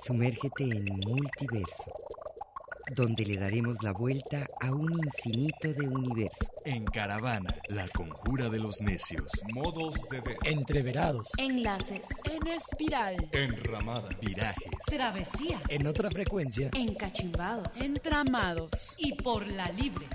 Sumérgete en Multiverso, donde le daremos la vuelta a un infinito de universo. En caravana, la conjura de los necios. Modos de ver. Entreverados. Enlaces. En espiral. Enramada. Virajes. Travesías. En otra frecuencia. Encachimbados. Entramados. Y por la libre.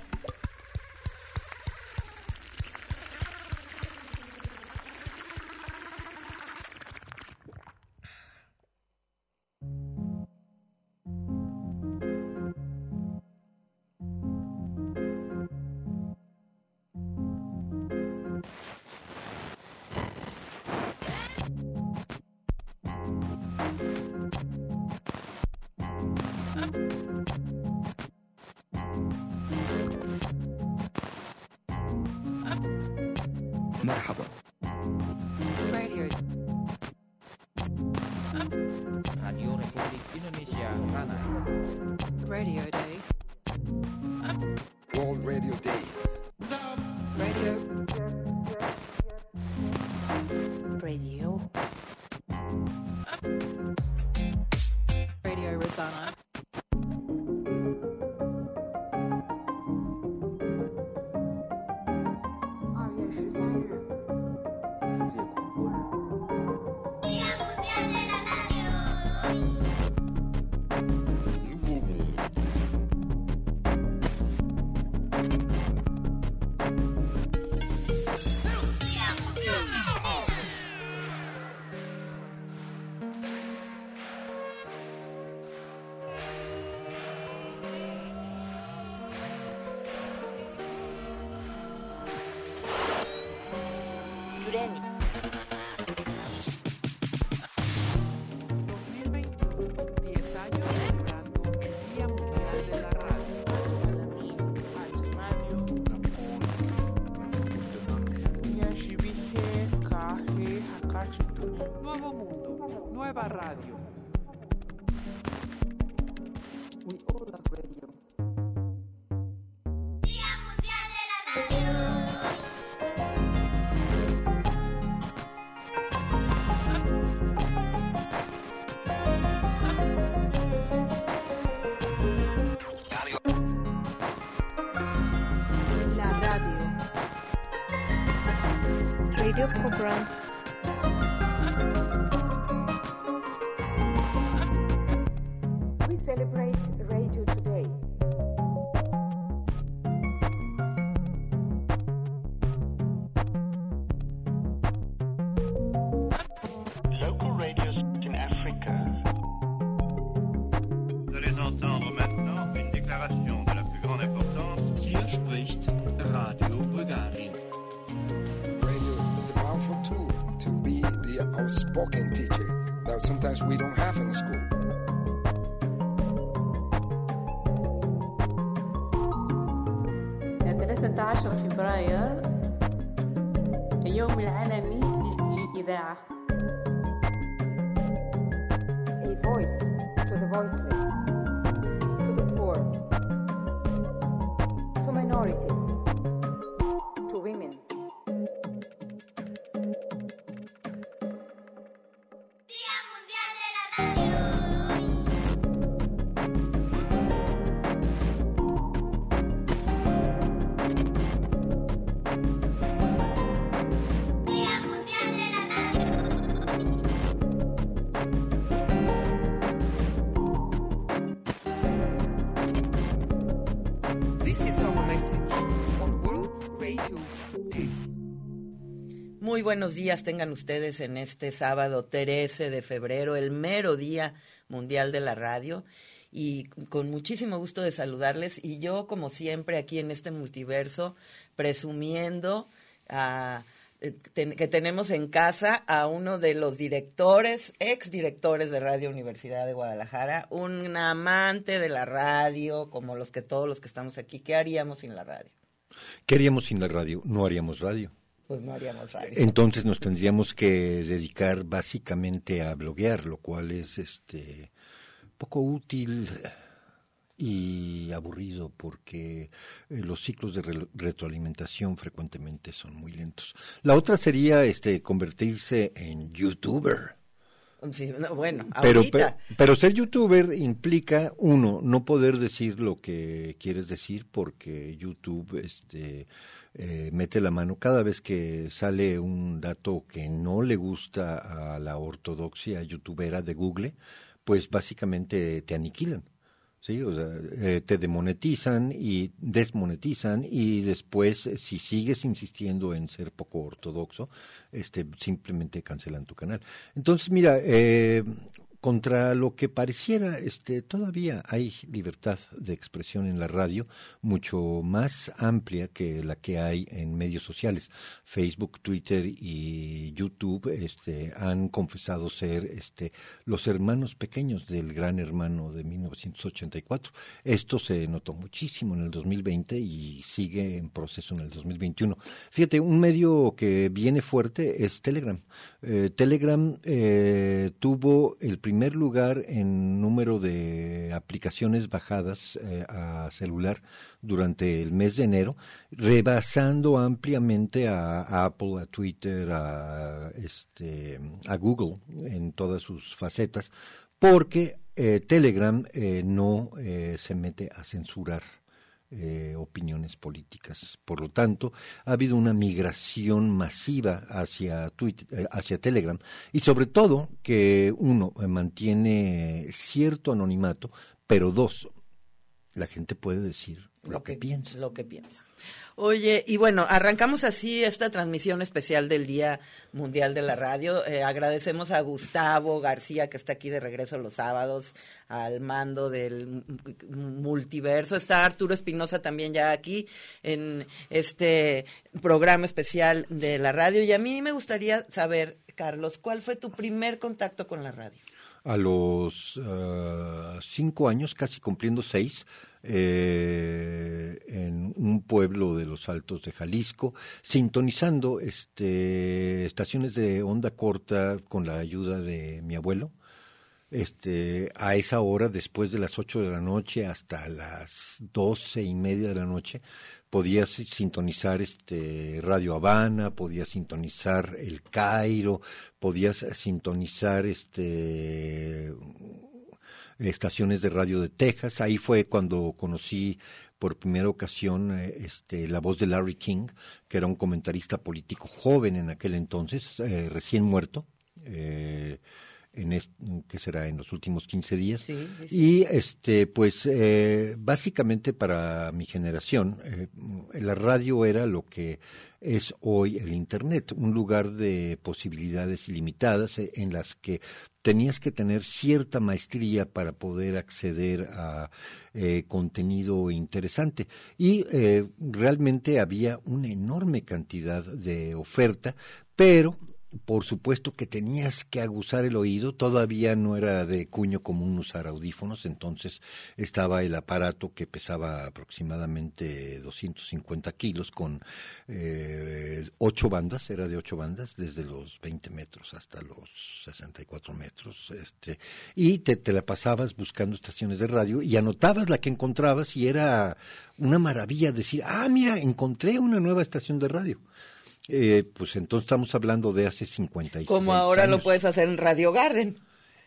walking tea. Muy buenos días tengan ustedes en este sábado 13 de febrero, el mero día mundial de la radio. Y con muchísimo gusto de saludarles. Y yo, como siempre, aquí en este multiverso, presumiendo eh, que tenemos en casa a uno de los directores, ex directores de Radio Universidad de Guadalajara, un amante de la radio, como los que todos los que estamos aquí. ¿Qué haríamos sin la radio? ¿Qué haríamos sin la radio? No haríamos radio. Pues no haríamos radio. Entonces nos tendríamos que dedicar básicamente a bloguear, lo cual es este poco útil y aburrido porque eh, los ciclos de re- retroalimentación frecuentemente son muy lentos. La otra sería este convertirse en youtuber, Sí, no, bueno, Pero, ahorita. pe- pero ser youtuber implica, uno, no poder decir lo que quieres decir porque YouTube este, eh, mete la mano cada vez que sale un dato que no le gusta a la ortodoxia youtubera de Google, pues básicamente te aniquilan. Sí, o sea, eh, te demonetizan y desmonetizan y después, eh, si sigues insistiendo en ser poco ortodoxo, este, simplemente cancelan tu canal. Entonces, mira, eh, contra lo que pareciera, este, todavía hay libertad de expresión en la radio, mucho más amplia que la que hay en medios sociales. Facebook, Twitter y YouTube, este, han confesado ser, este, los hermanos pequeños del gran hermano de 1984. Esto se notó muchísimo en el 2020 y sigue en proceso en el 2021. Fíjate, un medio que viene fuerte es Telegram. Eh, Telegram eh, tuvo el primer lugar en número de aplicaciones bajadas eh, a celular durante el mes de enero, rebasando ampliamente a, Apple, a Twitter, a, este, a Google en todas sus facetas, porque eh, Telegram eh, no eh, se mete a censurar eh, opiniones políticas. Por lo tanto, ha habido una migración masiva hacia, Twitter, eh, hacia Telegram y sobre todo que uno eh, mantiene cierto anonimato, pero dos, la gente puede decir lo, que, piensa. Lo que piensa. Oye, y bueno, arrancamos así esta transmisión especial del Día Mundial de la Radio. Eh, agradecemos a Gustavo García, que está aquí de regreso los sábados, al mando del multiverso. Está Arturo Espinosa también ya aquí en este programa especial de la radio. Y a mí me gustaría saber, Carlos, ¿cuál fue tu primer contacto con la radio? A los ah, cinco años, casi cumpliendo seis, eh, en un pueblo de los Altos de Jalisco, sintonizando este, estaciones de onda corta con la ayuda de mi abuelo. Este, a esa hora, después de las ocho de la noche hasta las doce y media de la noche, podías sintonizar este Radio Habana, podías sintonizar El Cairo, podías sintonizar este estaciones de radio de Texas. Ahí fue cuando conocí por primera ocasión eh, este, la voz de Larry King, que era un comentarista político joven en aquel entonces, eh, recién muerto. Eh, en est- que será en los últimos 15 días. Sí, sí, sí. y este pues eh, básicamente para mi generación eh, la radio era lo que es hoy el internet un lugar de posibilidades ilimitadas eh, en las que tenías que tener cierta maestría para poder acceder a eh, contenido interesante. Y eh, realmente había una enorme cantidad de oferta pero por supuesto que tenías que aguzar el oído, todavía no era de cuño común usar audífonos, entonces estaba el aparato que pesaba aproximadamente 250 kilos con eh, ocho bandas, era de ocho bandas, desde los 20 metros hasta los 64 metros, este, y te, te la pasabas buscando estaciones de radio y anotabas la que encontrabas y era una maravilla decir, ah, mira, encontré una nueva estación de radio. Eh, pues entonces estamos hablando de hace 56 Como ahora lo puedes hacer en Radio Garden.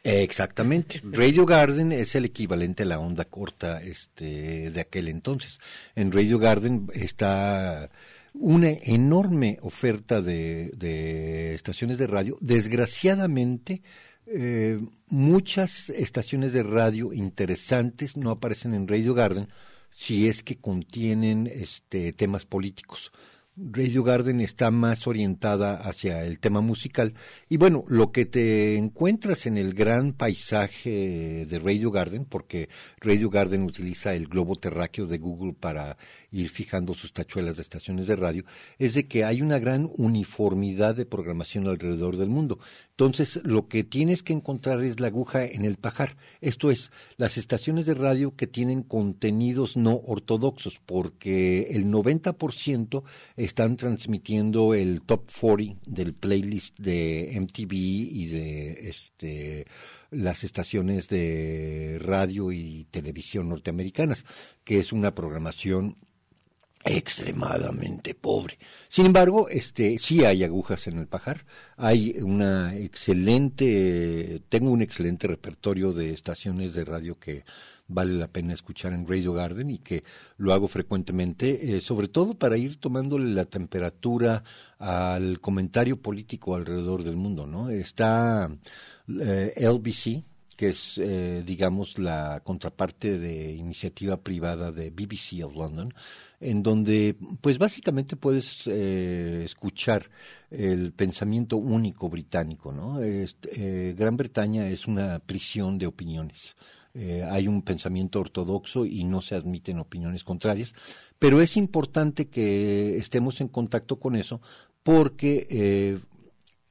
Eh, Exactamente. Radio Garden es el equivalente a la onda corta este, de aquel entonces. En Radio Garden está una enorme oferta de, de estaciones de radio. Desgraciadamente, eh, muchas estaciones de radio interesantes no aparecen en Radio Garden si es que contienen este, temas políticos. Radio Garden está más orientada hacia el tema musical y bueno, lo que te encuentras en el gran paisaje de Radio Garden, porque Radio Garden utiliza el globo terráqueo de Google para ir fijando sus tachuelas de estaciones de radio, es de que hay una gran uniformidad de programación alrededor del mundo. Entonces, lo que tienes que encontrar es la aguja en el pajar. Esto es, las estaciones de radio que tienen contenidos no ortodoxos, porque el 90% están transmitiendo el top 40 del playlist de MTV y de este las estaciones de radio y televisión norteamericanas, que es una programación extremadamente pobre. Sin embargo, este sí hay agujas en el pajar. Hay una excelente, tengo un excelente repertorio de estaciones de radio que vale la pena escuchar en Radio Garden y que lo hago frecuentemente, eh, sobre todo para ir tomándole la temperatura al comentario político alrededor del mundo, ¿no? Está eh, LBC, que es, eh, digamos, la contraparte de iniciativa privada de BBC of London, en donde, pues básicamente puedes eh, escuchar el pensamiento único británico, ¿no? Este, Gran Bretaña es una prisión de opiniones. Eh, hay un pensamiento ortodoxo y no se admiten opiniones contrarias, pero es importante que estemos en contacto con eso porque eh,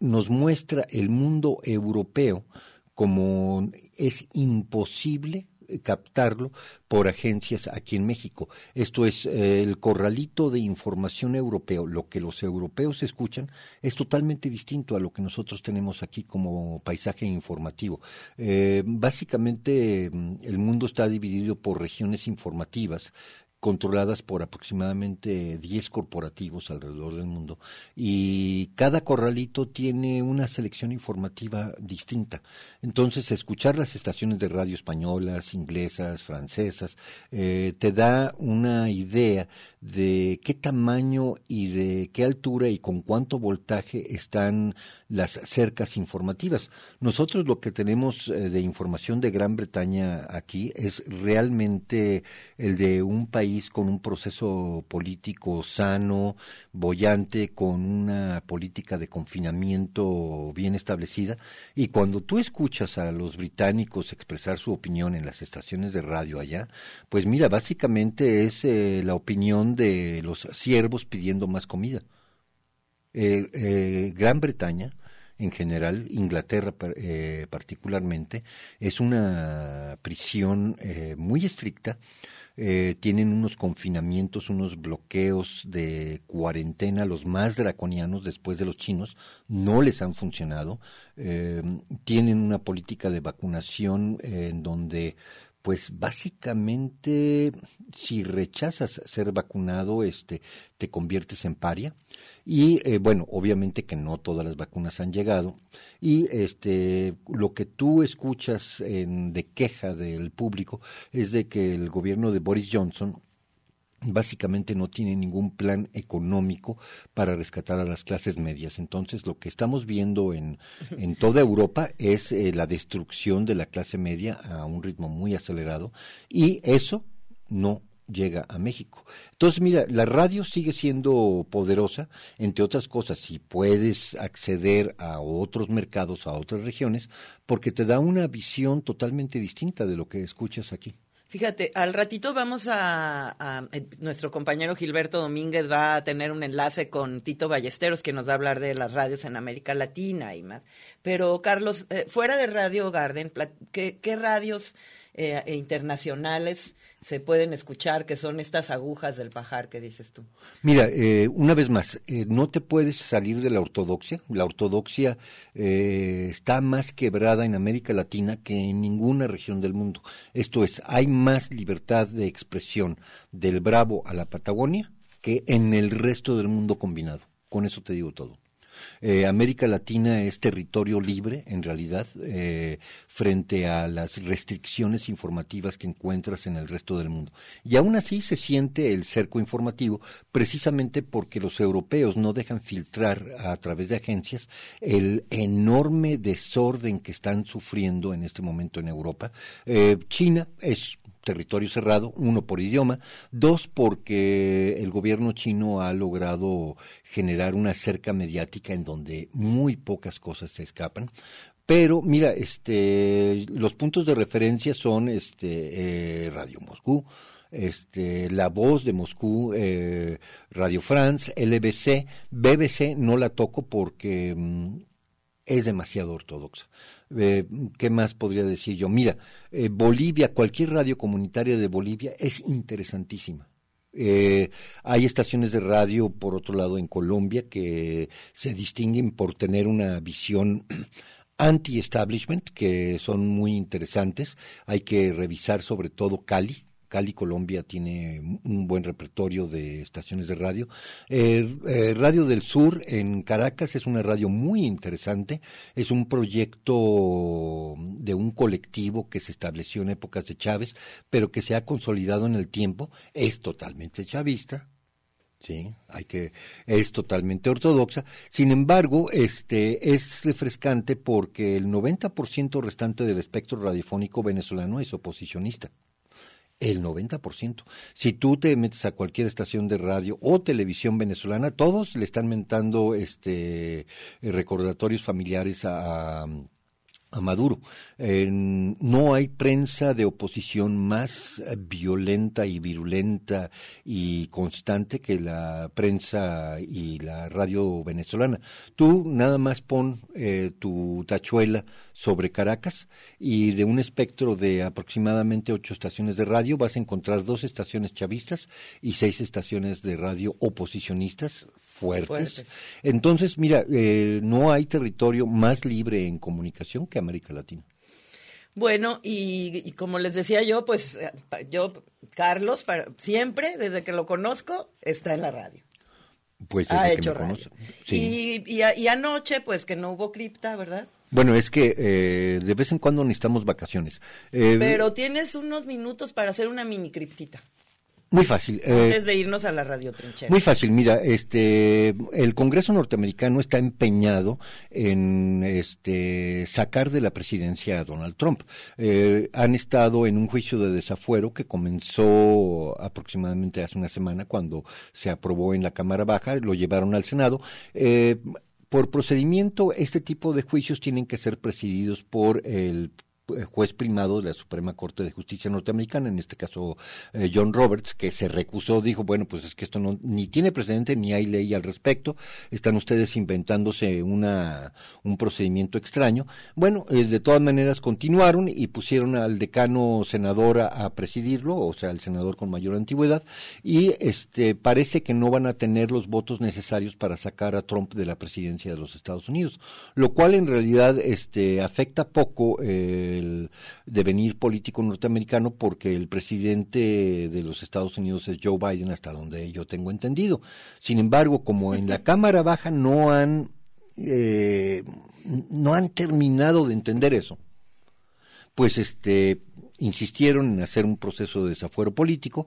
nos muestra el mundo europeo como es imposible captarlo por agencias aquí en México. Esto es eh, el corralito de información europeo. Lo que los europeos escuchan es totalmente distinto a lo que nosotros tenemos aquí como paisaje informativo. Eh, básicamente mm, el mundo está dividido por regiones informativas controladas por aproximadamente 10 corporativos alrededor del mundo y cada corralito tiene una selección informativa distinta. Entonces, escuchar las estaciones de radio españolas, inglesas, francesas, eh, te da una idea de qué tamaño y de qué altura y con cuánto voltaje están las cercas informativas. Nosotros lo que tenemos eh, de información de Gran Bretaña aquí es realmente el de un país con un proceso político sano, bollante, con una política de confinamiento bien establecida. Y cuando tú escuchas a los británicos expresar su opinión en las estaciones de radio allá, pues mira, básicamente es eh, la opinión de los siervos pidiendo más comida. Eh, eh, Gran Bretaña en general, Inglaterra particularmente, es una prisión muy estricta eh, tienen unos confinamientos, unos bloqueos de cuarentena, los más draconianos después de los chinos, no les han funcionado. Eh, tienen una política de vacunación en donde pues básicamente si rechazas ser vacunado, este, te conviertes en paria. Y eh, bueno, obviamente que no todas las vacunas han llegado. Y este, lo que tú escuchas en, de queja del público es de que el gobierno de Boris Johnson básicamente no tiene ningún plan económico para rescatar a las clases medias. Entonces, lo que estamos viendo en, en toda Europa es eh, la destrucción de la clase media a un ritmo muy acelerado y eso no llega a México. Entonces, mira, la radio sigue siendo poderosa, entre otras cosas, si puedes acceder a otros mercados, a otras regiones, porque te da una visión totalmente distinta de lo que escuchas aquí. Fíjate, al ratito vamos a, eh, nuestro compañero Gilberto Domínguez va a tener un enlace con Tito Ballesteros que nos va a hablar de las radios en América Latina y más. Pero Carlos, eh, fuera de Radio Garden, ¿qué, qué radios eh, e internacionales se pueden escuchar, que son estas agujas del pajar que dices tú. Mira, eh, una vez más, eh, no te puedes salir de la ortodoxia. La ortodoxia está más quebrada en América Latina que en ninguna región del mundo. Esto es, hay más libertad de expresión del Bravo a la Patagonia que en el resto del mundo combinado. Con eso te digo todo. Eh, América Latina es territorio libre, en realidad, eh, frente a las restricciones informativas que encuentras en el resto del mundo. Y aún así se siente el cerco informativo, precisamente porque los europeos no dejan filtrar a través de agencias el enorme desorden que están sufriendo en este momento en Europa. Eh, China es territorio cerrado, uno por idioma, dos porque el gobierno chino ha logrado generar una cerca mediática en donde muy pocas cosas se escapan. Pero mira, este, los puntos de referencia son este, eh, Radio Moscú, este, La Voz de Moscú, eh, Radio France, LBC, BBC no la toco porque mm, es demasiado ortodoxa. Eh, ¿Qué más podría decir yo? Mira, eh, Bolivia, cualquier radio comunitaria de Bolivia es interesantísima. Eh, hay estaciones de radio, por otro lado, en Colombia que se distinguen por tener una visión anti-establishment, que son muy interesantes. Hay que revisar sobre todo Cali, Cali, Colombia tiene un buen repertorio de estaciones de radio. Eh, eh, radio del Sur en Caracas es una radio muy interesante. Es un proyecto de un colectivo que se estableció en épocas de Chávez, pero que se ha consolidado en el tiempo. Es totalmente chavista, Sí, hay que es totalmente ortodoxa. Sin embargo, este es refrescante porque el 90% restante del espectro radiofónico venezolano es oposicionista. El 90%. Si tú te metes a cualquier estación de radio o televisión venezolana, todos le están mentando este recordatorios familiares a, a Maduro. Eh, no hay prensa de oposición más eh, violenta y virulenta y constante que la prensa y la radio venezolana. Tú nada más pon eh, tu tachuela sobre Caracas y de un espectro de aproximadamente ocho estaciones de radio vas a encontrar dos estaciones chavistas y seis estaciones de radio oposicionistas fuertes. Entonces, mira, eh, no hay territorio más libre en comunicación que América Latina. Bueno, y, como les decía yo, pues eh, yo, Carlos, para, siempre, desde que lo conozco, está en la radio. Pues desde ha que hecho me radio. conoce. Sí. Y, y, y anoche, pues que no hubo cripta, ¿verdad? Bueno, es que eh, de vez en cuando necesitamos vacaciones. Eh, Pero tienes unos minutos para hacer una mini criptita. Muy fácil. eh, antes de irnos a la radio trinchera. Muy fácil, mira, este, el Congreso norteamericano está empeñado en este, sacar de la presidencia a Donald Trump. Eh, han estado en un juicio de desafuero que comenzó aproximadamente hace una semana cuando se aprobó en la Cámara Baja, lo llevaron al Senado. Eh, por procedimiento, este tipo de juicios tienen que ser presididos por el juez primado de la Suprema Corte de Justicia norteamericana, en este caso eh, John Roberts, que se recusó, dijo, bueno, pues es que esto no, ni tiene precedente ni hay ley al respecto, están ustedes inventándose una, un procedimiento extraño. Bueno, eh, de todas maneras continuaron y pusieron al decano senador a, a presidirlo, o sea, el senador con mayor antigüedad, y este parece que no van a tener los votos necesarios para sacar a Trump de la presidencia de los Estados Unidos, lo cual en realidad este afecta poco eh, el devenir político norteamericano porque el presidente de los Estados Unidos es Joe Biden hasta donde yo tengo entendido. Sin embargo, como en la Cámara Baja no han eh, no han terminado de entender eso, pues este insistieron en hacer un proceso de desafuero político,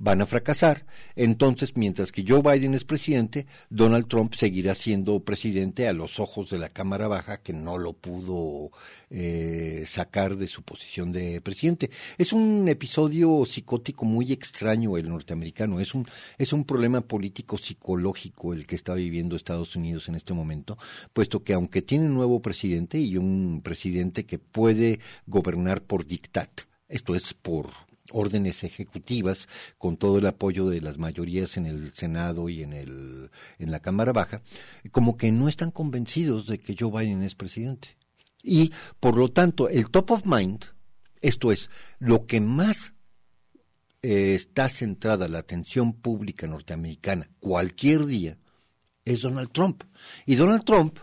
van a fracasar. Entonces, mientras que Joe Biden es presidente, Donald Trump seguirá siendo presidente a los ojos de la Cámara Baja, que no lo pudo eh, sacar de su posición de presidente. Es un episodio psicótico muy extraño el norteamericano. Es un, es un problema político psicológico el que está viviendo Estados Unidos en este momento, puesto que aunque tiene un nuevo presidente y un presidente que puede gobernar por dictat, esto es por órdenes ejecutivas con todo el apoyo de las mayorías en el Senado y en el en la Cámara Baja, como que no están convencidos de que Joe Biden es presidente. Y por lo tanto, el top of mind, esto es lo que más eh, está centrada la atención pública norteamericana cualquier día es Donald Trump. Y Donald Trump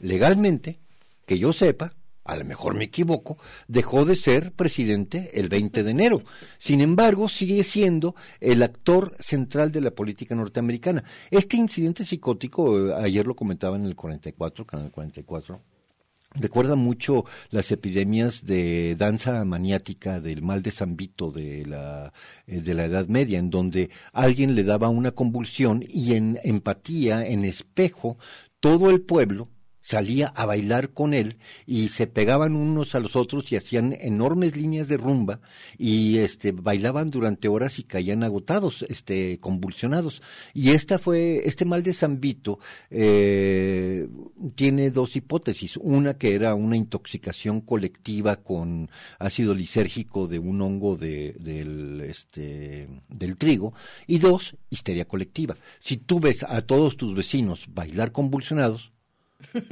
legalmente, que yo sepa, a lo mejor me equivoco, dejó de ser presidente el 20 de enero. Sin embargo, sigue siendo el actor central de la política norteamericana. Este incidente psicótico, eh, ayer lo comentaba en el 44, Canal 44, Recuerda mucho las epidemias de danza maniática del mal de San Vito de la, eh, de la Edad Media, en donde alguien le daba una convulsión y en empatía, en espejo, todo el pueblo salía a bailar con él y se pegaban unos a los otros y hacían enormes líneas de rumba y este bailaban durante horas y caían agotados, este convulsionados. Y esta fue este mal de San Vito eh, tiene dos hipótesis, una que era una intoxicación colectiva con ácido lisérgico de un hongo de, del este del trigo y dos histeria colectiva. Si tú ves a todos tus vecinos bailar convulsionados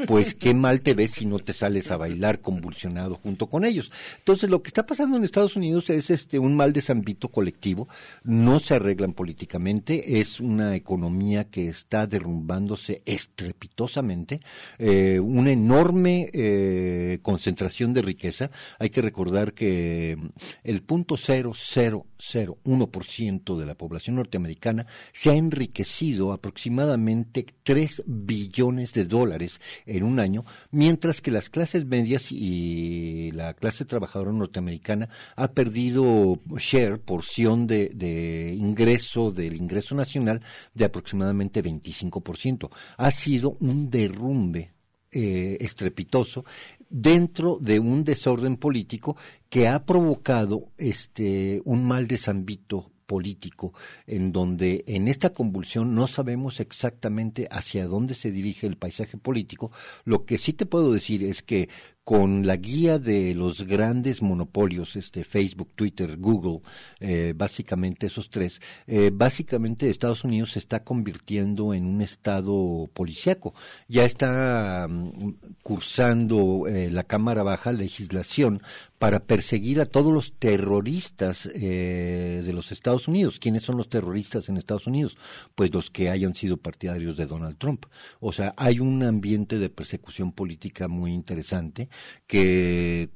pues qué mal te ves si no te sales a bailar convulsionado junto con ellos. Entonces, lo que está pasando en Estados Unidos es este un mal desambito colectivo, no se arreglan políticamente, es una economía que está derrumbándose estrepitosamente, eh, una enorme eh, concentración de riqueza. Hay que recordar que el punto cero cero cero uno por ciento de la población norteamericana se ha enriquecido aproximadamente 3 billones de dólares en un año, mientras que las clases medias y la clase trabajadora norteamericana ha perdido share, porción de, de ingreso, del ingreso nacional, de aproximadamente 25%. Ha sido un derrumbe eh, estrepitoso dentro de un desorden político que ha provocado este un mal desambito político en donde en esta convulsión no sabemos exactamente hacia dónde se dirige el paisaje político. Lo que sí te puedo decir es que con la guía de los grandes monopolios, este Facebook, Twitter, Google, eh, básicamente esos tres, eh, básicamente Estados Unidos se está convirtiendo en un estado policíaco. Ya está mm, cursando eh, la Cámara Baja legislación para perseguir a todos los terroristas de los Estados Unidos. ¿Quiénes son los terroristas en Estados Unidos? Pues los que hayan sido partidarios de Donald Trump. O sea, hay un ambiente de persecución política muy interesante que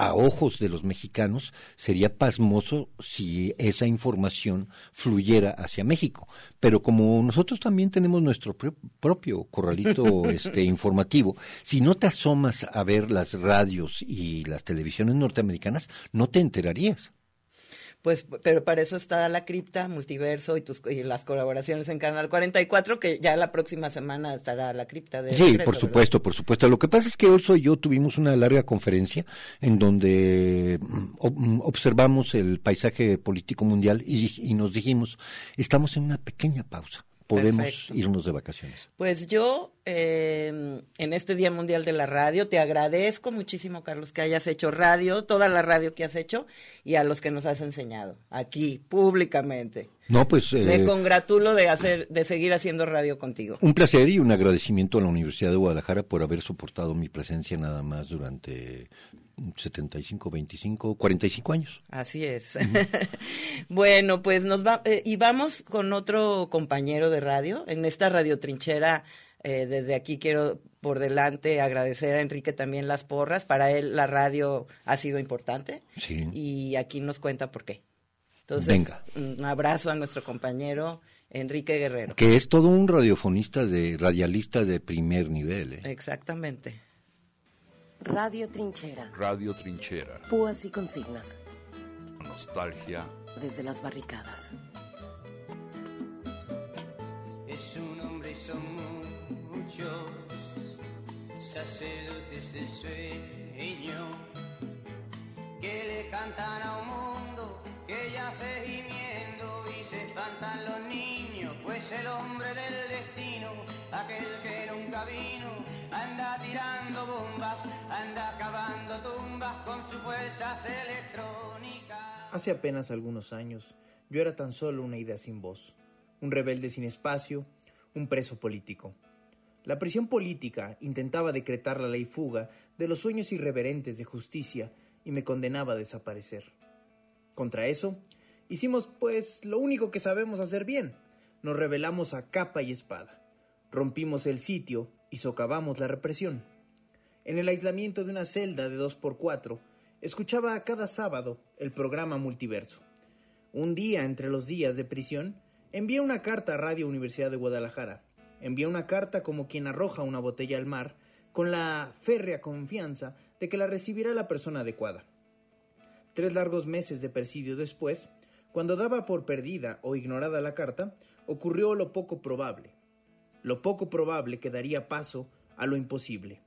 a ojos de los mexicanos sería pasmoso si esa información fluyera hacia México. Pero como nosotros también tenemos nuestro propio corralito este, informativo, si no te asomas a ver las radios y las televisiones norteamericanas, no te enterarías. Pues, pero para eso está la cripta, multiverso y, tus, y las colaboraciones en Canal 44, que ya la próxima semana estará la cripta. De sí, por supuesto, por supuesto. Lo que pasa es que Olso y yo tuvimos una larga conferencia en donde mm, mm, observamos el paisaje político mundial y, y nos dijimos, estamos en una pequeña pausa podemos irnos de vacaciones? Pues yo, eh, en este Día Mundial de la Radio, te agradezco muchísimo, Carlos, que hayas hecho radio, toda la radio que has hecho, y a los que nos has enseñado, aquí, públicamente. No, pues... Me eh, congratulo de, hacer, de seguir haciendo radio contigo. Un placer y un agradecimiento a la Universidad de Guadalajara por haber soportado mi presencia nada más durante 75, 25, 45 años. Así es. bueno, pues nos va eh, y vamos con otro compañero de radio en esta radio trinchera. Eh, desde aquí quiero por delante agradecer a Enrique también las porras. Para él la radio ha sido importante. Sí. Y aquí nos cuenta por qué. Entonces, Venga. un abrazo a nuestro compañero Enrique Guerrero. Que es todo un radiofonista de radialista de primer nivel. ¿eh? Exactamente. Radio Trinchera. Radio Trinchera. Púas y consignas. Nostalgia. Desde las barricadas. Es un hombre y son muchos sacerdotes de sueño que le cantan a un mundo que ya se gimiendo y se espantan los niños, pues el hombre del destino, aquel que nunca vino, anda tirando bombas, anda cavando tumbas con sus fuerzas electrónicas. Hace apenas algunos años, yo era tan solo una idea sin voz, un rebelde sin espacio, un preso político. La prisión política intentaba decretar la ley fuga de los sueños irreverentes de justicia y me condenaba a desaparecer. Contra eso, hicimos pues lo único que sabemos hacer bien. Nos rebelamos a capa y espada. Rompimos el sitio y socavamos la represión. En el aislamiento de una celda de dos por cuatro, escuchaba cada sábado el programa Multiverso. Un día entre los días de prisión, envié una carta a Radio Universidad de Guadalajara. Envié una carta como quien arroja una botella al mar, con la férrea confianza de que la recibirá la persona adecuada. Tres largos meses de presidio después, cuando daba por perdida o ignorada la carta, ocurrió lo poco probable. Lo poco probable que daría paso a lo imposible.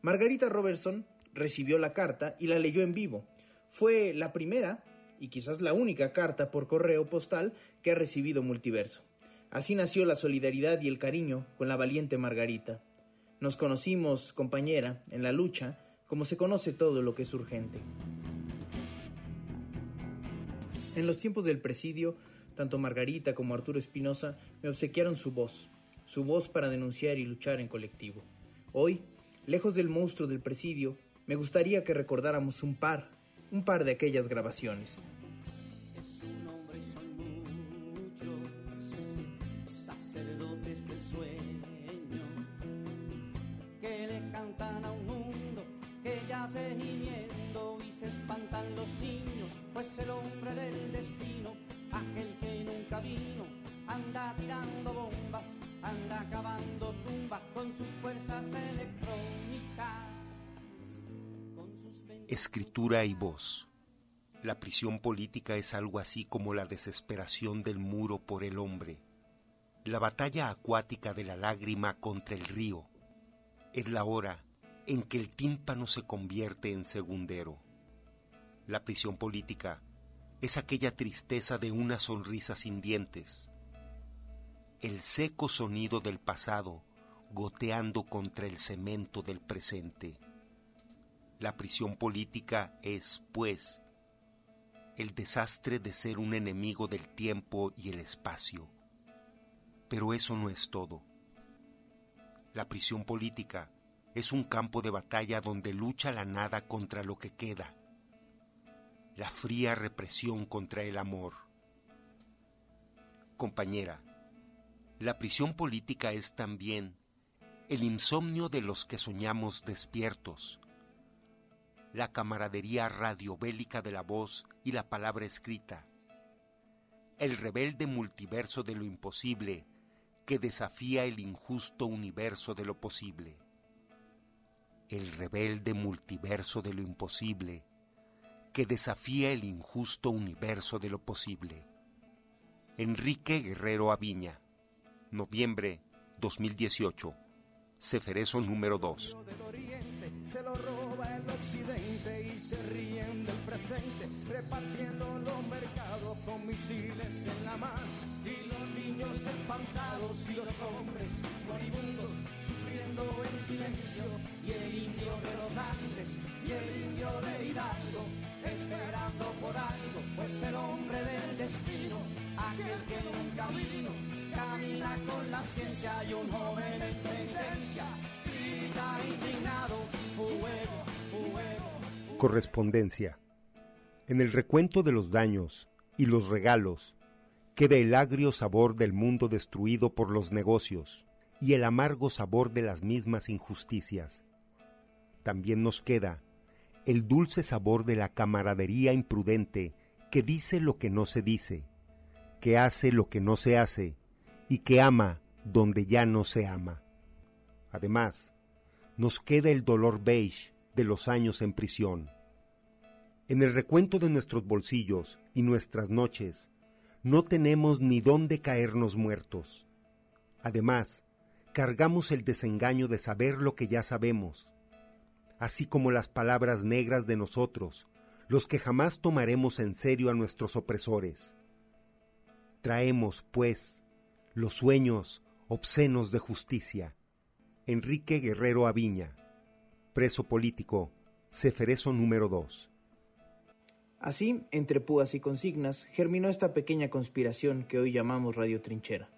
Margarita Robertson recibió la carta y la leyó en vivo. Fue la primera y quizás la única carta por correo postal que ha recibido Multiverso. Así nació la solidaridad y el cariño con la valiente Margarita. Nos conocimos, compañera, en la lucha, como se conoce todo lo que es urgente. En los tiempos del presidio, tanto Margarita como Arturo Espinosa me obsequiaron su voz, su voz para denunciar y luchar en colectivo. Hoy, lejos del monstruo del presidio, me gustaría que recordáramos un par, un par de aquellas grabaciones. Que le cantan a un mundo que yace gimiendo y se espantan los niños, pues el hombre del destino, aquel que nunca vino, anda tirando bombas, anda cavando tumbas con sus fuerzas electrónicas. Escritura y voz. La prisión política es algo así como la desesperación del muro por el hombre. La batalla acuática de la lágrima contra el río. Es la hora en que el tímpano se convierte en segundero. La prisión política es aquella tristeza de una sonrisa sin dientes. El seco sonido del pasado goteando contra el cemento del presente. La prisión política es, pues, el desastre de ser un enemigo del tiempo y el espacio. Pero eso no es todo. La prisión política es un campo de batalla donde lucha la nada contra lo que queda. La fría represión contra el amor. Compañera, la prisión política es también el insomnio de los que soñamos despiertos, la camaradería radiobélica de la voz y la palabra escrita, el rebelde multiverso de lo imposible que desafía el injusto universo de lo posible, el rebelde multiverso de lo imposible que desafía el injusto universo de lo posible. Enrique Guerrero Aviña, noviembre 2018, Ceferezo número 2. se lo roba el occidente y se ríen del presente, repartiendo los mercados con misiles en la mano. Y los niños espantados y los hombres moribundos sufriendo en silencio. Y el indio de los Andes y el indio de Hidalgo esperando por algo, pues el hombre del destino, aquel que nunca vino, camina con la ciencia y un joven en penitencia grita indignado, fuego, fuego. Correspondencia. En el recuento de los daños y los regalos queda el agrio sabor del mundo destruido por los negocios y el amargo sabor de las mismas injusticias. También nos queda el dulce sabor de la camaradería imprudente que dice lo que no se dice, que hace lo que no se hace y que ama donde ya no se ama. Además, nos queda el dolor beige de los años en prisión. En el recuento de nuestros bolsillos y nuestras noches, no tenemos ni dónde caernos muertos. Además, cargamos el desengaño de saber lo que ya sabemos, así como las palabras negras de nosotros, los que jamás tomaremos en serio a nuestros opresores. Traemos, pues, los sueños obscenos de justicia. Enrique Guerrero Aviña, preso político, Ceferezo número 2. Así, entre púas y consignas, germinó esta pequeña conspiración que hoy llamamos Radio Trinchera.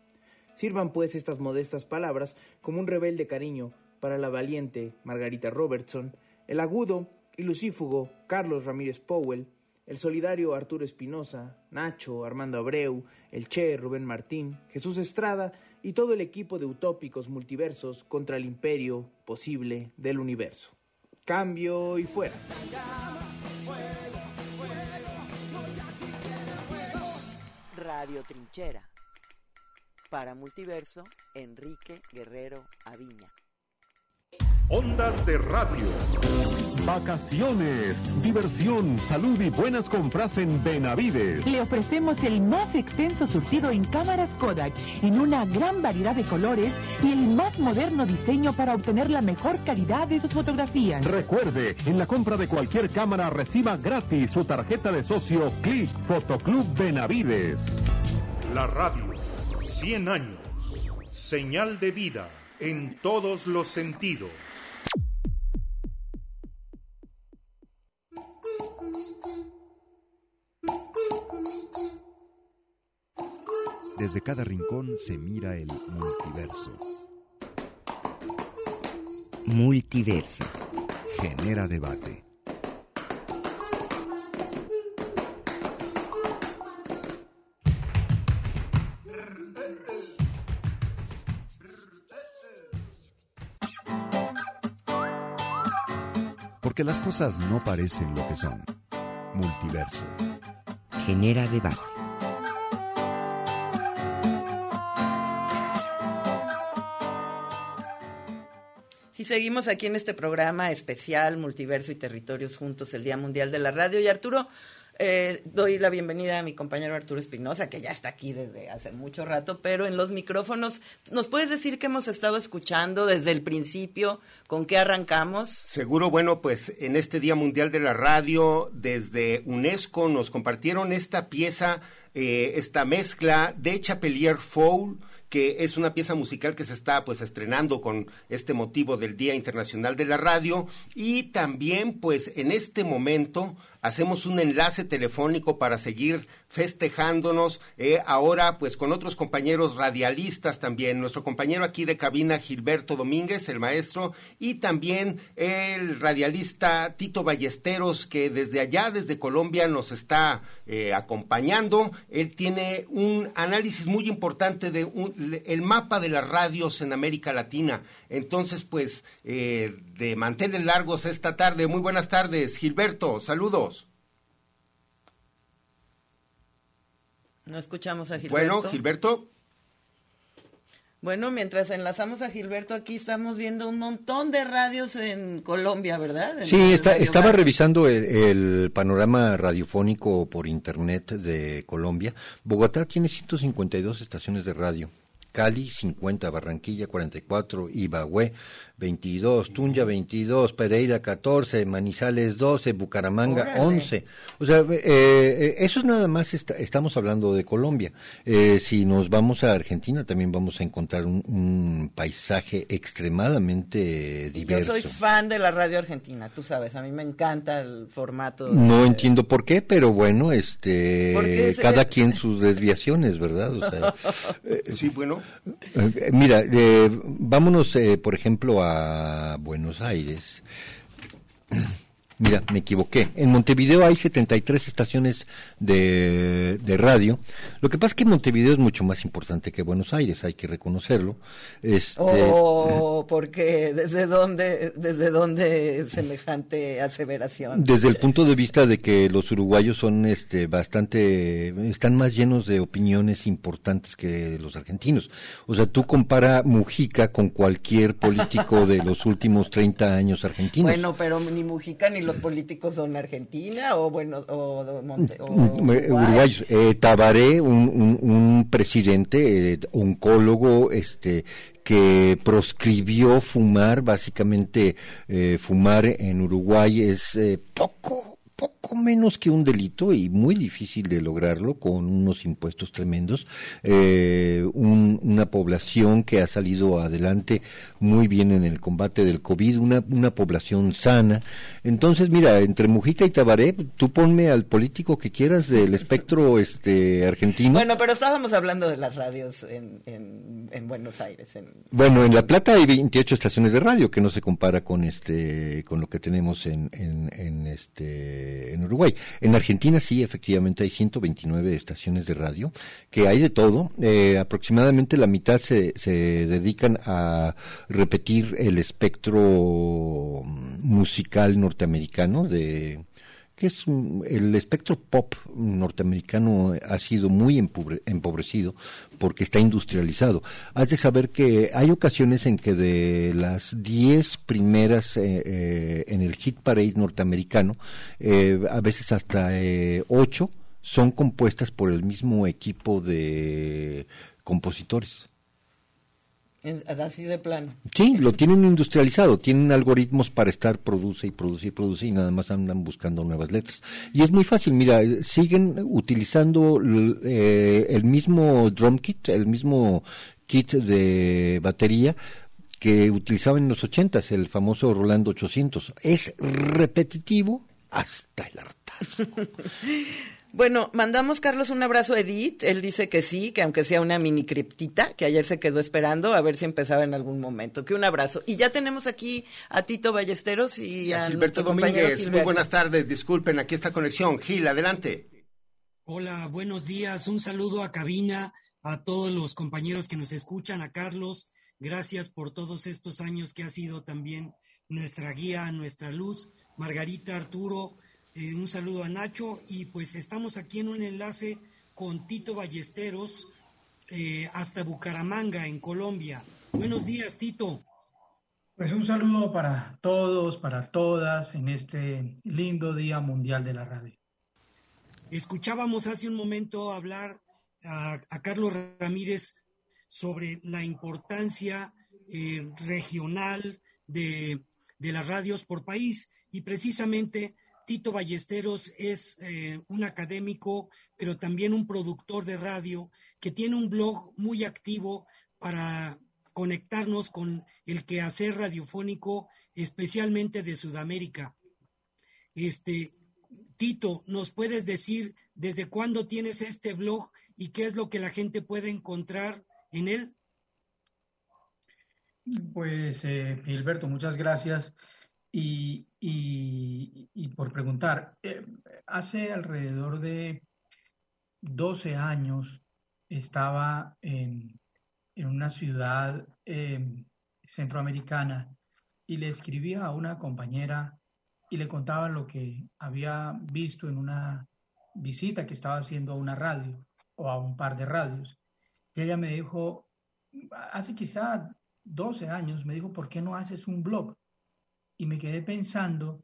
Sirvan pues estas modestas palabras como un rebelde cariño para la valiente Margarita Robertson, el agudo y lucífugo Carlos Ramírez Powell, el solidario Arturo Espinosa, Nacho, Armando Abreu, el Che Rubén Martín, Jesús Estrada y todo el equipo de utópicos multiversos contra el imperio posible del universo. Cambio y fuera. Radio Trinchera. Para Multiverso, Enrique Guerrero Aviña. Ondas de radio. Vacaciones, diversión, salud y buenas compras en Benavides. Le ofrecemos el más extenso surtido en cámaras Kodak, en una gran variedad de colores y el más moderno diseño para obtener la mejor calidad de sus fotografías. Recuerde, en la compra de cualquier cámara reciba gratis su tarjeta de socio Click Fotoclub Benavides. La radio, 100 años, señal de vida en todos los sentidos. Desde cada rincón se mira el multiverso. Multiverso. Genera debate. Porque las cosas no parecen lo que son. Multiverso. Genera debate. Sí, seguimos aquí en este programa especial Multiverso y Territorios Juntos, el Día Mundial de la Radio. Y Arturo, eh, doy la bienvenida a mi compañero Arturo Espinosa, que ya está aquí desde hace mucho rato, pero en los micrófonos, ¿nos puedes decir qué hemos estado escuchando desde el principio? ¿Con qué arrancamos? Seguro, bueno, pues en este Día Mundial de la Radio, desde UNESCO nos compartieron esta pieza, eh, esta mezcla de Chapelier Foul, que es una pieza musical que se está pues estrenando con este motivo del Día Internacional de la Radio y también pues en este momento hacemos un enlace telefónico para seguir festejándonos eh, ahora pues con otros compañeros radialistas también, nuestro compañero aquí de cabina Gilberto Domínguez, el maestro, y también el radialista Tito Ballesteros que desde allá, desde Colombia nos está eh, acompañando. Él tiene un análisis muy importante de un, el mapa de las radios en América Latina. Entonces pues eh, de mantener largos esta tarde. Muy buenas tardes, Gilberto, saludos. No escuchamos a Gilberto. Bueno, Gilberto. Bueno, mientras enlazamos a Gilberto, aquí estamos viendo un montón de radios en Colombia, ¿verdad? En sí, está, estaba revisando el, el, panorama radiofónico por internet de Colombia. Bogotá tiene 152 estaciones de radio. Cali 50, Barranquilla 44, Ibagüe 22, Tunja 22, Pereira 14, Manizales 12, Bucaramanga Órale. 11. O sea, eh, eso es nada más, está, estamos hablando de Colombia. Eh, si nos vamos a Argentina, también vamos a encontrar un, un, paisaje extremadamente diverso. Yo soy fan de la radio argentina, tú sabes, a mí me encanta el formato. De... No entiendo por qué, pero bueno, este, cada quien sus desviaciones, ¿verdad? O sea, sí, bueno. Eh, mira, eh, vámonos, eh, por ejemplo, a Buenos Aires. Mira, me equivoqué. En Montevideo hay 73 estaciones de, de, radio. Lo que pasa es que Montevideo es mucho más importante que Buenos Aires, hay que reconocerlo. Este, oh, porque desde dónde, desde dónde semejante aseveración. Desde el punto de vista de que los uruguayos son, este, bastante, están más llenos de opiniones importantes que los argentinos. O sea, tú compara Mujica con cualquier político de los últimos 30 años argentinos. Bueno, pero ni Mujica ni los políticos son Argentina o bueno o, Monte, o uruguayos eh, Tabaré un, un, un presidente eh, oncólogo este que proscribió fumar básicamente eh, fumar en Uruguay es eh, poco poco menos que un delito y muy difícil de lograrlo con unos impuestos tremendos. Eh, un, una población que ha salido adelante muy bien en el combate del COVID, una, una población sana. Entonces, mira, entre Mujica y Tabaré, tú ponme al político que quieras del espectro este argentino. Bueno, pero estábamos hablando de las radios en, en, en Buenos Aires. En... Bueno, en La Plata hay 28 estaciones de radio, que no se compara con este con lo que tenemos en, en, en este en Uruguay. En Argentina sí, efectivamente hay 129 estaciones de radio, que hay de todo. Eh, aproximadamente la mitad se, se dedican a repetir el espectro musical norteamericano de que es el espectro pop norteamericano ha sido muy empobrecido porque está industrializado. Has de saber que hay ocasiones en que de las 10 primeras eh, eh, en el hit parade norteamericano, eh, a veces hasta 8 son compuestas por el mismo equipo de compositores. Así de plano. Sí, lo tienen industrializado, tienen algoritmos para estar produce y produce y produce y nada más andan buscando nuevas letras. Y es muy fácil, mira, siguen utilizando eh, el mismo drum kit, el mismo kit de batería que utilizaban en los ochentas, el famoso Rolando 800. Es repetitivo hasta el hartazgo. Bueno, mandamos, Carlos, un abrazo a Edith. Él dice que sí, que aunque sea una mini criptita, que ayer se quedó esperando a ver si empezaba en algún momento. Que un abrazo. Y ya tenemos aquí a Tito Ballesteros y, Y a a Gilberto Domínguez. Muy buenas tardes. Disculpen, aquí está conexión. Gil, adelante. Hola, buenos días. Un saludo a cabina, a todos los compañeros que nos escuchan, a Carlos. Gracias por todos estos años que ha sido también nuestra guía, nuestra luz. Margarita, Arturo, eh, un saludo a Nacho. Y pues estamos aquí en un enlace con Tito Ballesteros eh, hasta Bucaramanga, en Colombia. Buenos días, Tito. Pues un saludo para todos, para todas en este lindo Día Mundial de la Radio. Escuchábamos hace un momento hablar a, a Carlos Ramírez sobre la importancia eh, regional de, de las radios por país y precisamente Tito Ballesteros es eh, un académico, pero también un productor de radio que tiene un blog muy activo para conectarnos con el quehacer radiofónico, especialmente de Sudamérica. Este, Tito, ¿nos puedes decir desde cuándo tienes este blog y qué es lo que la gente puede encontrar en él? Pues eh, Gilberto, muchas gracias. Y, y- y por preguntar, eh, hace alrededor de 12 años estaba en, en una ciudad eh, centroamericana y le escribía a una compañera y le contaba lo que había visto en una visita que estaba haciendo a una radio o a un par de radios. Y ella me dijo, hace quizá 12 años, me dijo, ¿por qué no haces un blog? Y me quedé pensando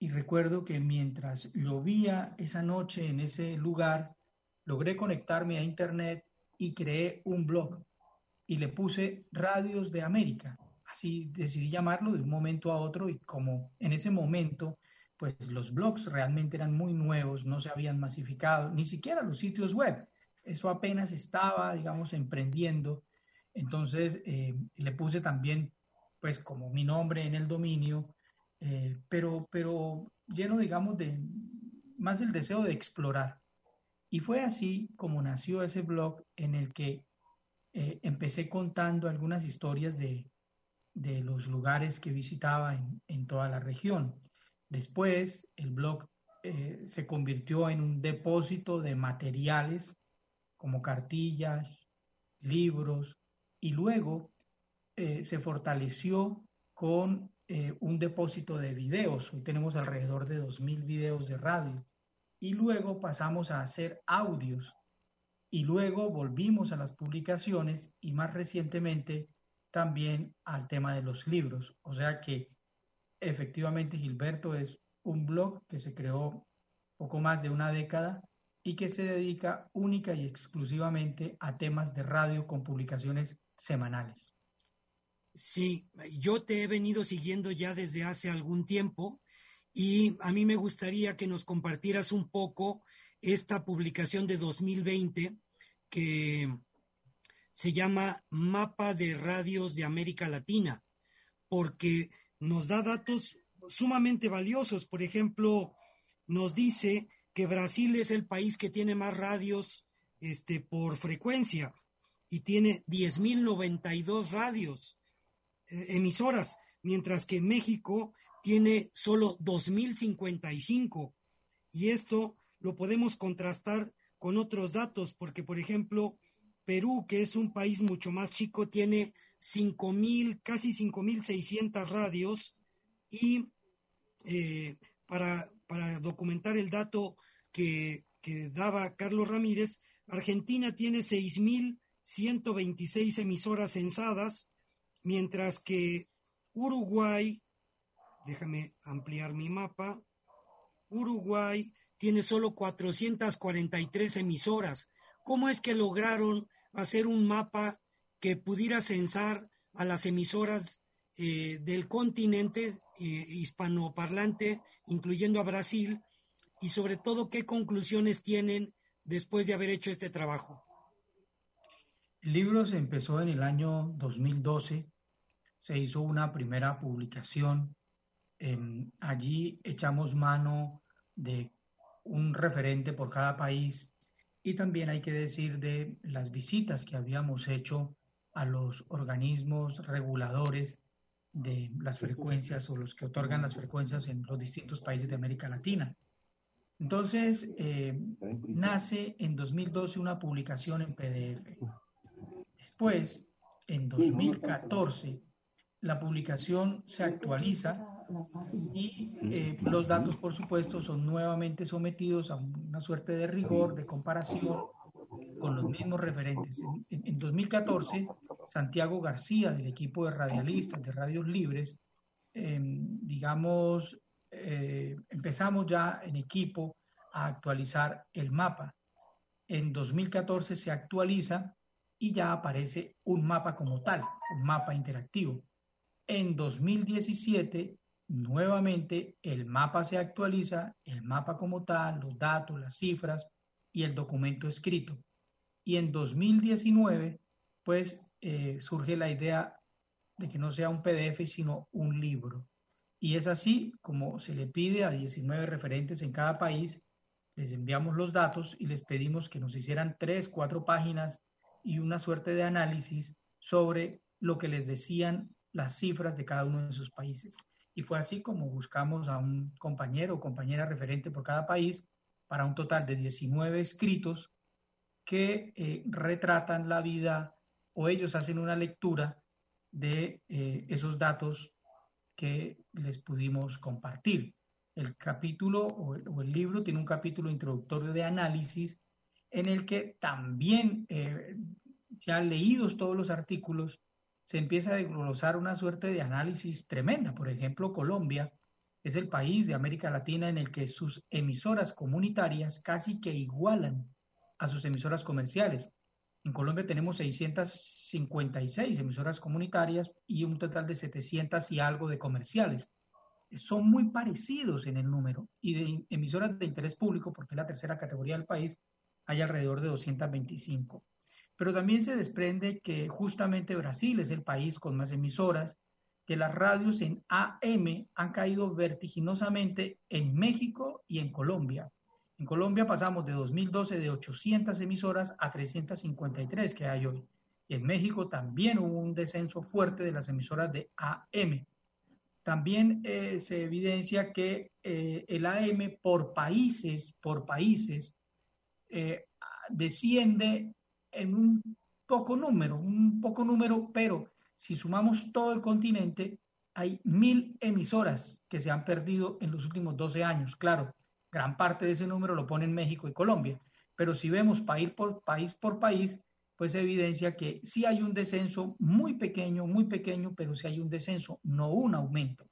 y recuerdo que mientras llovía esa noche en ese lugar, logré conectarme a internet y creé un blog y le puse Radios de América. Así decidí llamarlo de un momento a otro y como en ese momento, pues los blogs realmente eran muy nuevos, no se habían masificado, ni siquiera los sitios web. Eso apenas estaba, digamos, emprendiendo. Entonces eh, le puse también, pues como mi nombre en el dominio, eh, pero, pero lleno, digamos, de más el deseo de explorar. Y fue así como nació ese blog en el que eh, empecé contando algunas historias de, de los lugares que visitaba en, en toda la región. Después, el blog eh, se convirtió en un depósito de materiales como cartillas, libros, y luego eh, se fortaleció con eh, un depósito de videos. Hoy tenemos alrededor de 2.000 videos de radio. Y luego pasamos a hacer audios. Y luego volvimos a las publicaciones y más recientemente también al tema de los libros. O sea que efectivamente Gilberto es un blog que se creó poco más de una década y que se dedica única y exclusivamente a temas de radio con publicaciones semanales. Sí, yo te he venido siguiendo ya desde hace algún tiempo y a mí me gustaría que nos compartieras un poco esta publicación de 2020 que se llama Mapa de Radios de América Latina, porque nos da datos sumamente valiosos. Por ejemplo, nos dice que Brasil es el país que tiene más radios este, por frecuencia y tiene 10.092 radios, emisoras, mientras que México tiene solo 2.055. Y esto lo podemos contrastar con otros datos, porque, por ejemplo, Perú, que es un país mucho más chico, tiene 5.000, casi 5.600 radios y eh, para, para documentar el dato que, que daba Carlos Ramírez, Argentina tiene 6.126 emisoras censadas, mientras que Uruguay, déjame ampliar mi mapa, Uruguay tiene solo 443 emisoras. ¿Cómo es que lograron hacer un mapa que pudiera censar a las emisoras eh, del continente eh, hispanoparlante, incluyendo a Brasil? Y sobre todo, ¿qué conclusiones tienen después de haber hecho este trabajo? El libro se empezó en el año 2012, se hizo una primera publicación, eh, allí echamos mano de un referente por cada país y también hay que decir de las visitas que habíamos hecho a los organismos reguladores de las frecuencias o los que otorgan las frecuencias en los distintos países de América Latina. Entonces, eh, nace en 2012 una publicación en PDF. Después, en 2014, la publicación se actualiza y eh, los datos, por supuesto, son nuevamente sometidos a una suerte de rigor, de comparación con los mismos referentes. En, en 2014, Santiago García, del equipo de radialistas de Radios Libres, eh, digamos, eh, empezamos ya en equipo a actualizar el mapa. En 2014 se actualiza y ya aparece un mapa como tal, un mapa interactivo. En 2017, nuevamente, el mapa se actualiza, el mapa como tal, los datos, las cifras y el documento escrito. Y en 2019, pues eh, surge la idea de que no sea un PDF, sino un libro. Y es así como se le pide a 19 referentes en cada país, les enviamos los datos y les pedimos que nos hicieran tres, cuatro páginas y una suerte de análisis sobre lo que les decían las cifras de cada uno de sus países. Y fue así como buscamos a un compañero o compañera referente por cada país para un total de 19 escritos que eh, retratan la vida o ellos hacen una lectura de eh, esos datos que les pudimos compartir. El capítulo o el, libro tiene un capítulo introductorio de análisis en el que también, eh, ya leídos todos los artículos, se empieza a desglosar una suerte de análisis tremenda. Por ejemplo, Colombia es el país de América Latina en el que sus emisoras comunitarias casi que igualan a sus emisoras comerciales. En Colombia tenemos 656 emisoras comunitarias y un total de 700 y algo de comerciales. Son muy parecidos en el número y de emisoras de interés público, porque es la tercera categoría del país, hay alrededor de 225. Pero también se desprende que justamente Brasil es el país con más emisoras, que las radios en AM han caído vertiginosamente en México y en Colombia. En Colombia pasamos de 2012 de 800 emisoras a 353 que hay hoy. Y en México también hubo un descenso fuerte de las emisoras de AM. También eh, se evidencia que eh, el AM por países, por países, eh, desciende en un poco número, un poco número, pero si sumamos todo el continente, hay mil emisoras que se han perdido en los últimos 12 años. Claro, gran parte de ese número lo ponen México y Colombia. Pero si vemos país por país por país, pues evidencia que sí hay un descenso muy pequeño, muy pequeño, pero sí hay un descenso, no un aumento.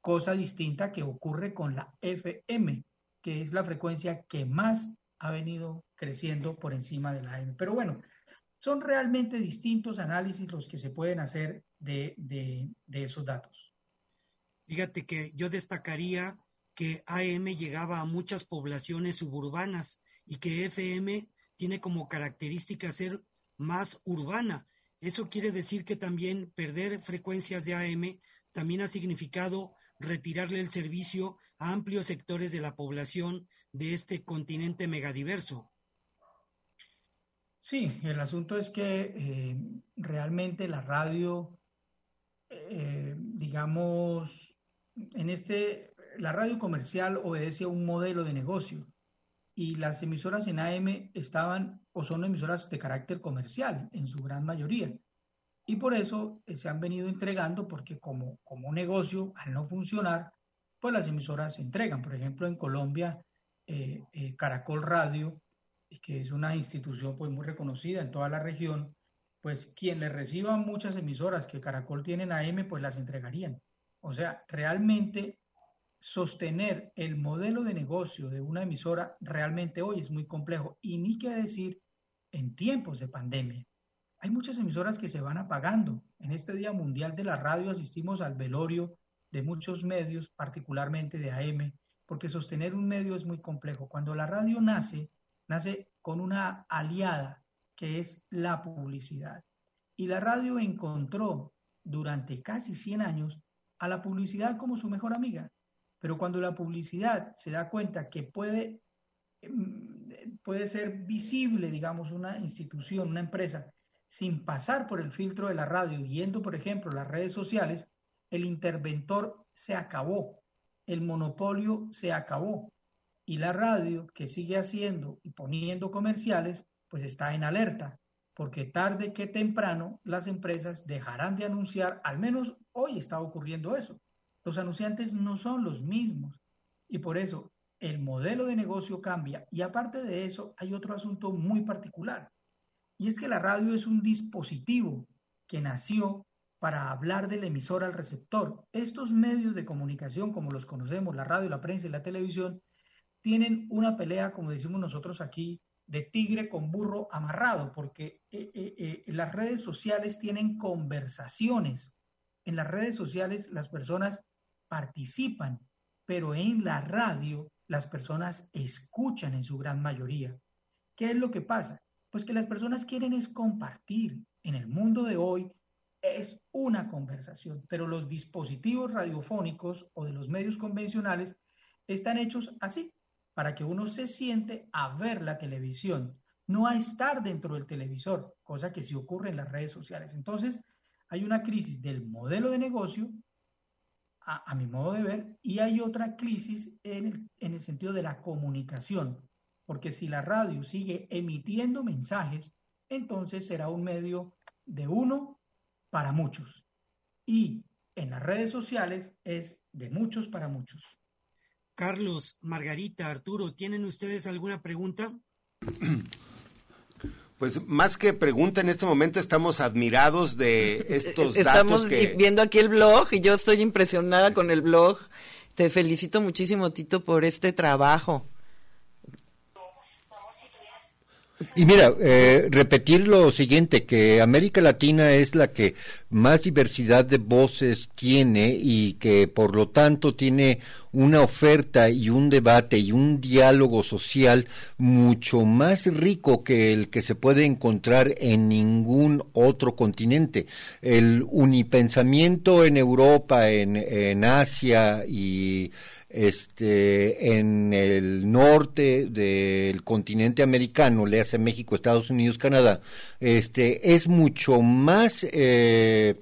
Cosa distinta que ocurre con la FM, que es la frecuencia que más ha venido creciendo por encima de la AM. Pero bueno, son realmente distintos análisis los que se pueden hacer de, de, de esos datos. Fíjate que yo destacaría que AM llegaba a muchas poblaciones suburbanas y que FM tiene como característica ser más urbana. Eso quiere decir que también perder frecuencias de AM también ha significado retirarle el servicio a amplios sectores de la población de este continente megadiverso. Sí, el asunto es que eh, realmente la radio, eh, digamos, en este la radio comercial obedece a un modelo de negocio y las emisoras en AM estaban o son emisoras de carácter comercial en su gran mayoría. Y por eso eh, se han venido entregando porque como, como negocio, al no funcionar, pues las emisoras se entregan. Por ejemplo, en Colombia, eh, eh, Caracol Radio, que es una institución pues muy reconocida en toda la región, pues quien le reciba muchas emisoras que Caracol tiene en AM, pues las entregarían. O sea, realmente sostener el modelo de negocio de una emisora realmente hoy es muy complejo y ni qué decir en tiempos de pandemia. Hay muchas emisoras que se van apagando. En este Día Mundial de la Radio asistimos al velorio de muchos medios, particularmente de AM, porque sostener un medio es muy complejo. Cuando la radio nace, nace con una aliada que es la publicidad. Y la radio encontró durante casi 100 años a la publicidad como su mejor amiga. Pero cuando la publicidad se da cuenta que puede mm, puede ser visible, digamos, una institución, una empresa, sin pasar por el filtro de la radio, yendo, por ejemplo, las redes sociales, el interventor se acabó, el monopolio se acabó. Y la radio, que sigue haciendo y poniendo comerciales, pues está en alerta, porque tarde que temprano las empresas dejarán de anunciar, al menos hoy está ocurriendo eso. Los anunciantes no son los mismos y por eso el modelo de negocio cambia. Y aparte de eso, hay otro asunto muy particular. Y es que la radio es un dispositivo que nació para hablar del emisor al receptor. Estos medios de comunicación, como los conocemos, la radio, la prensa y la televisión, tienen una pelea, como decimos nosotros aquí, de tigre con burro amarrado, porque eh, eh, eh, las redes sociales tienen conversaciones. En las redes sociales las personas participan, pero en la radio las personas escuchan en su gran mayoría. ¿Qué es lo que pasa? Pues que las personas quieren es compartir. En el mundo de hoy es una conversación, pero los dispositivos radiofónicos o de los medios convencionales están hechos así, para que uno se siente a ver la televisión, no a estar dentro del televisor, cosa que sí ocurre en las redes sociales. Entonces, hay una crisis del modelo de negocio, a, mi modo de ver, y hay otra crisis en el, en el sentido de la comunicación, porque si la radio sigue emitiendo mensajes, entonces será un medio de uno para muchos. Y en las redes sociales es de muchos para muchos. Carlos, Margarita, Arturo, ¿tienen ustedes alguna pregunta? Pues más que pregunta en este momento estamos admirados de estos estamos datos que... viendo aquí el blog y yo estoy impresionada con el blog. Te felicito muchísimo, Tito, por este trabajo. Y mira, eh, repetir lo siguiente, que América Latina es la que más diversidad de voces tiene y que por lo tanto tiene una oferta y un debate y un diálogo social mucho más rico que el que se puede encontrar en ningún otro continente. El unipensamiento en Europa, en, en Asia y este, en el norte del continente americano, le hace México, Estados Unidos, Canadá, este, es mucho más eh,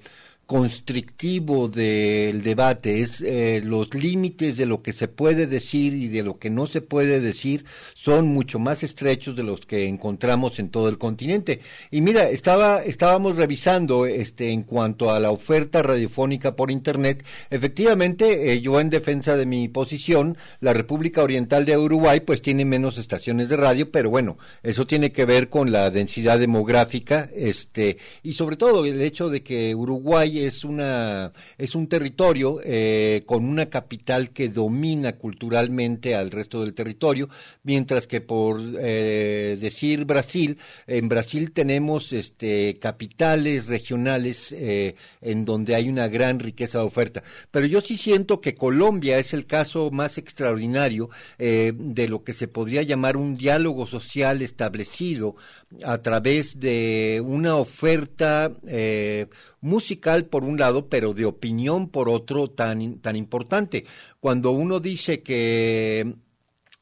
constrictivo del debate, es eh, los límites de lo que se puede decir y de lo que no se puede decir son mucho más estrechos de los que encontramos en todo el continente. Y mira, estaba, estábamos revisando este, en cuanto a la oferta radiofónica por Internet, efectivamente, eh, yo en defensa de mi posición, la República Oriental de Uruguay pues tiene menos estaciones de radio, pero bueno, eso tiene que ver con la densidad demográfica, este, y sobre todo el hecho de que Uruguay es una es un territorio eh, con una capital que domina culturalmente al resto del territorio, mientras que por eh, decir Brasil, en Brasil tenemos este capitales regionales eh, en donde hay una gran riqueza de oferta. Pero yo sí siento que Colombia es el caso más extraordinario de lo que se podría llamar un diálogo social establecido a través de una oferta musical por un lado, pero de opinión por otro tan, tan importante. Cuando uno dice que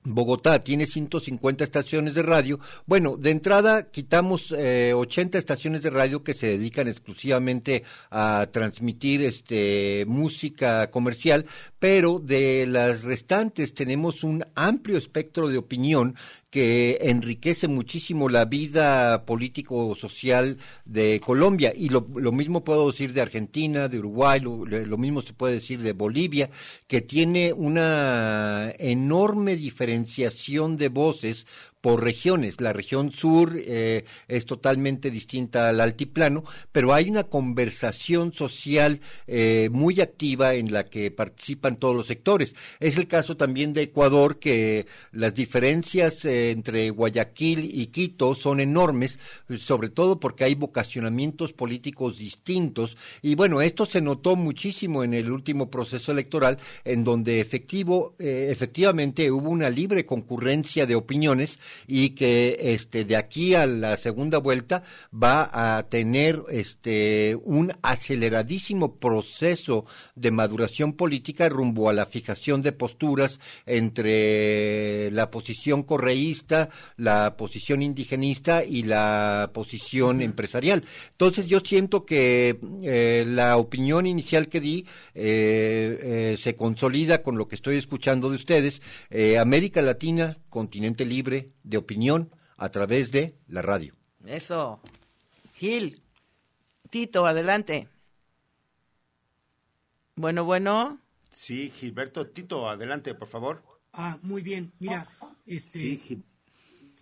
Bogotá tiene 150 estaciones de radio. Bueno, de entrada quitamos eh, 80 estaciones de radio que se dedican exclusivamente a transmitir este música comercial, pero de las restantes tenemos un amplio espectro de opinión que enriquece muchísimo la vida político-social de Colombia. Y lo, mismo puedo decir de Argentina, de Uruguay, lo, mismo se puede decir de Bolivia, que tiene una enorme diferenciación de voces por regiones. La región sur eh, es totalmente distinta al altiplano, pero hay una conversación social eh, muy activa en la que participan todos los sectores. Es el caso también de Ecuador, que las diferencias eh, entre Guayaquil y Quito son enormes, sobre todo porque hay vocacionamientos políticos distintos. Y bueno, esto se notó muchísimo en el último proceso electoral, en donde efectivo, efectivamente hubo una libre concurrencia de opiniones y que este de aquí a la segunda vuelta va a tener este un aceleradísimo proceso de maduración política rumbo a la fijación de posturas entre la posición correísta, la posición indigenista y la posición empresarial. Entonces yo siento que eh, la opinión inicial que di eh, eh, se consolida con lo que estoy escuchando de ustedes. América Latina, continente libre de opinión a través de la radio. Eso. Gil, Tito, adelante. Bueno, bueno. Sí, Gilberto, Tito, adelante, por favor. Ah, muy bien. Mira, este,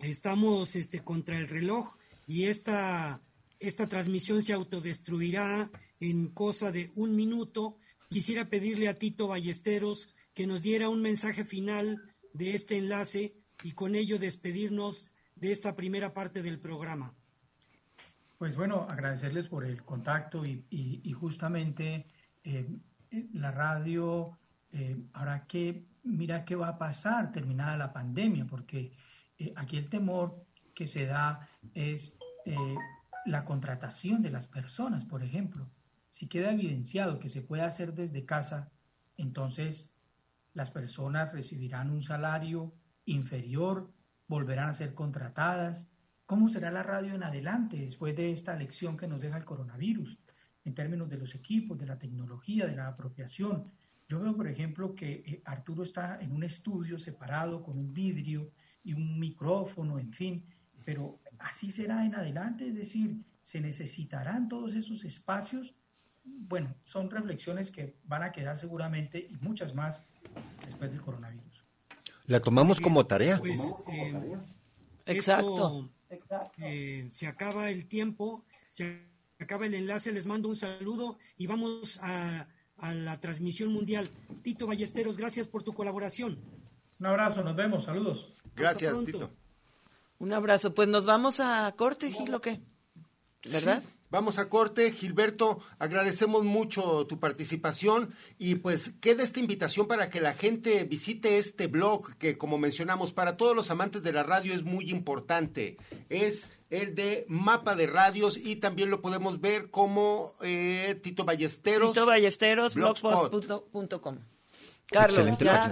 estamos este, contra el reloj y esta, esta transmisión se autodestruirá en cosa de un minuto. Quisiera pedirle a Tito Ballesteros que nos diera un mensaje final de este enlace y con ello despedirnos de esta primera parte del programa. Pues bueno, agradecerles por el contacto y, justamente eh, la radio, eh, ahora que mira qué va a pasar terminada la pandemia, porque eh, aquí el temor que se da es la contratación de las personas, por ejemplo. Si queda evidenciado que se puede hacer desde casa, entonces las personas recibirán un salario inferior, volverán a ser contratadas. ¿Cómo será la radio en adelante después de esta lección que nos deja el coronavirus en términos de los equipos, de la tecnología, de la apropiación? Yo veo, por ejemplo, que eh, Arturo está en un estudio separado con un vidrio y un micrófono, en fin, pero así será en adelante, es decir, se necesitarán todos esos espacios. Bueno, son reflexiones que van a quedar seguramente y muchas más después del coronavirus. La tomamos como tarea. Pues, eh, Exacto. Eh, se acaba el tiempo, se acaba el enlace, les mando un saludo y vamos a, a la transmisión mundial. Tito Ballesteros, gracias por tu colaboración. Un abrazo, nos vemos, saludos. Gracias, Tito. Un abrazo. Pues nos vamos a corte, Gil, ¿o qué? ¿Verdad? Vamos a corte, Gilberto, agradecemos mucho tu participación y pues queda esta invitación para que la gente visite este blog que como mencionamos para todos los amantes de la radio es muy importante. Es el de mapa de radios y también lo podemos ver como eh, Tito Ballesteros. Tito Ballesteros, blogspot.com. Carlos, ya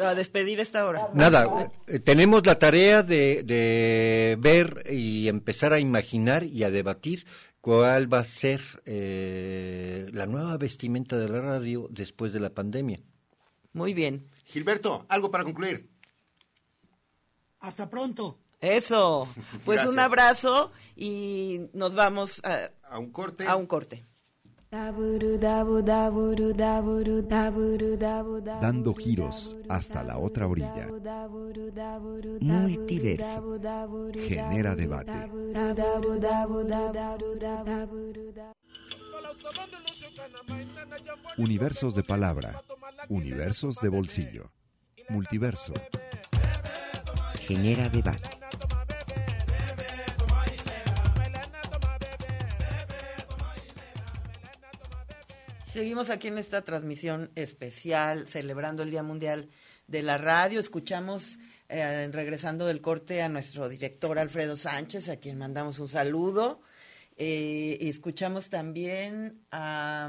a despedir esta hora. Nada, eh, tenemos la tarea de, ver y empezar a imaginar y a debatir cuál va a ser eh, la nueva vestimenta de la radio después de la pandemia. Muy bien. Gilberto, algo para concluir. Hasta pronto. Eso. Pues un abrazo y nos vamos a, a un corte. A un corte. Dando giros hasta la otra orilla. Multiverso. Genera debate. Universos de palabra. Universos de bolsillo. Multiverso. Genera debate. Seguimos aquí en esta transmisión especial celebrando el Día Mundial de la Radio. Escuchamos, eh, regresando del corte, a nuestro director Alfredo Sánchez, a quien mandamos un saludo. Eh, escuchamos también a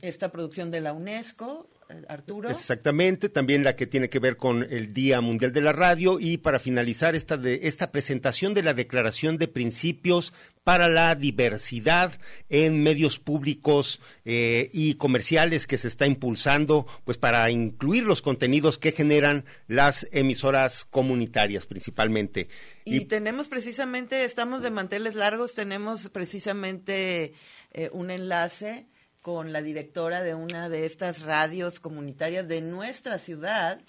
esta producción de la UNESCO, Arturo. Exactamente, también la que tiene que ver con el Día Mundial de la Radio y para finalizar esta de esta presentación de la Declaración de Principios para la diversidad en medios públicos eh, y comerciales que se está impulsando, pues para incluir los contenidos que generan las emisoras comunitarias principalmente. Y, tenemos precisamente, estamos de manteles largos, tenemos precisamente eh, un enlace con la directora de una de estas radios comunitarias de nuestra ciudad.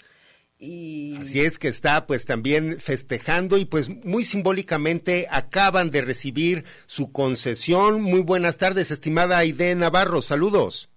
Y... Así es que está pues también festejando y pues muy simbólicamente acaban de recibir su concesión. Muy buenas tardes, estimada Aide Navarro, saludos.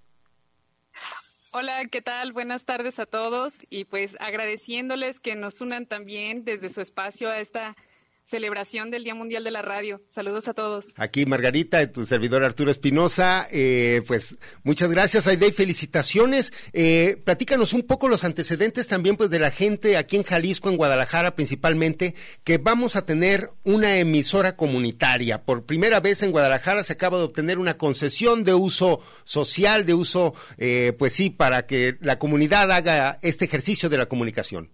Hola, ¿qué tal? Buenas tardes a todos y pues agradeciéndoles que nos unan también desde su espacio a esta celebración del Día Mundial de la Radio. Saludos a todos. Aquí Margarita, tu servidor Arturo Espinosa, eh, pues muchas gracias Aide, felicitaciones. Eh, platícanos un poco los antecedentes también pues de la gente aquí en Jalisco, en Guadalajara principalmente, que vamos a tener una emisora comunitaria. Por primera vez en Guadalajara se acaba de obtener una concesión de uso social, de uso, eh, pues sí, para que la comunidad haga este ejercicio de la comunicación.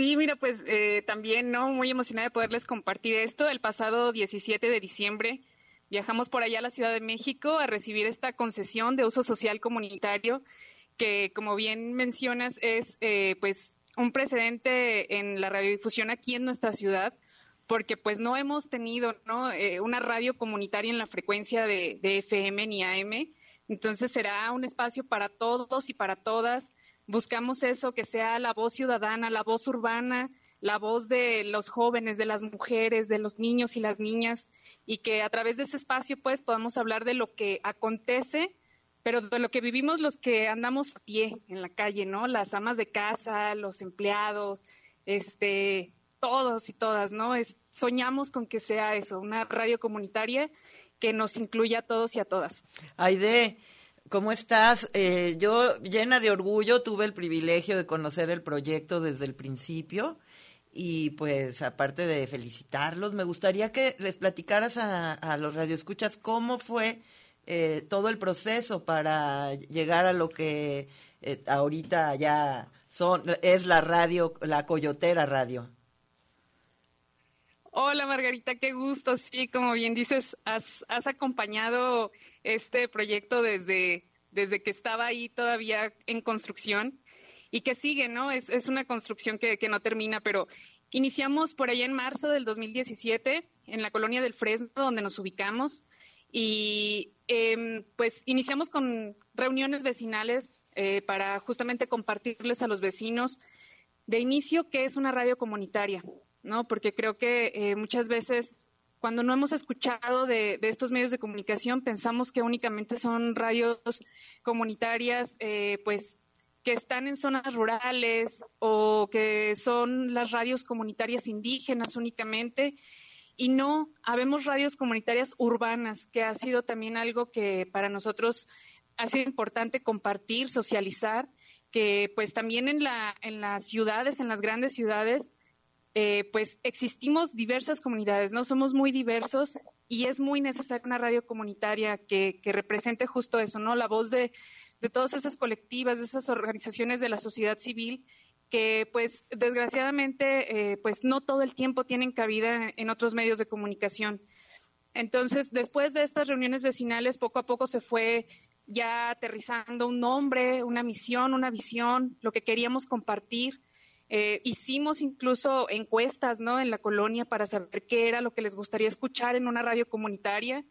Sí, mira, pues eh, también, ¿no? Muy emocionada de poderles compartir esto. El pasado 17 de diciembre viajamos por allá a la Ciudad de México a recibir esta concesión de uso social comunitario que, como bien mencionas, es eh, pues un precedente en la radiodifusión aquí en nuestra ciudad porque pues no hemos tenido ¿no? Eh, una radio comunitaria en la frecuencia de, de FM ni AM. Entonces será un espacio para todos y para todas Buscamos eso, que sea la voz ciudadana, la voz urbana, la voz de los jóvenes, de las mujeres, de los niños y las niñas, y que a través de ese espacio pues podamos hablar de lo que acontece, pero de lo que vivimos los que andamos a pie en la calle, ¿no? Las amas de casa, los empleados, este, todos y todas, ¿no? Es, soñamos con que sea eso, una radio comunitaria que nos incluya a todos y a todas. Aide, ¿Cómo estás? Eh, yo, llena de orgullo, tuve el privilegio de conocer el proyecto desde el principio y pues aparte de felicitarlos, me gustaría que les platicaras a, los radioescuchas cómo fue eh, todo el proceso para llegar a lo que eh, ahorita ya son es la radio, la Coyotera Radio. Hola Margarita, qué gusto. Sí, como bien dices, has, has acompañado este proyecto desde, desde que estaba ahí todavía en construcción y que sigue, ¿no? Es, es una construcción que, que, no termina, pero iniciamos por allá en marzo del 2017 en la colonia del Fresno, donde nos ubicamos, y eh, pues iniciamos con reuniones vecinales eh, para justamente compartirles a los vecinos de inicio qué es una radio comunitaria, ¿no? Porque creo que eh, muchas veces cuando no hemos escuchado de, estos medios de comunicación, pensamos que únicamente son radios comunitarias, eh, pues que están en zonas rurales o que son las radios comunitarias indígenas únicamente. Y no, habemos radios comunitarias urbanas, que ha sido también algo que para nosotros ha sido importante compartir, socializar, que pues también en, la, en las ciudades, en las grandes ciudades, eh, pues existimos diversas comunidades, ¿no? Somos muy diversos y es muy necesaria una radio comunitaria que, represente justo eso, ¿no? La voz de, todas esas colectivas, de esas organizaciones de la sociedad civil que pues desgraciadamente eh, pues no todo el tiempo tienen cabida en otros medios de comunicación. Entonces, después de estas reuniones vecinales, poco a poco se fue ya aterrizando un nombre, una misión, una visión, lo que queríamos compartir. Eh, hicimos incluso encuestas ¿no? en la colonia para saber qué era lo que les gustaría escuchar en una radio comunitaria.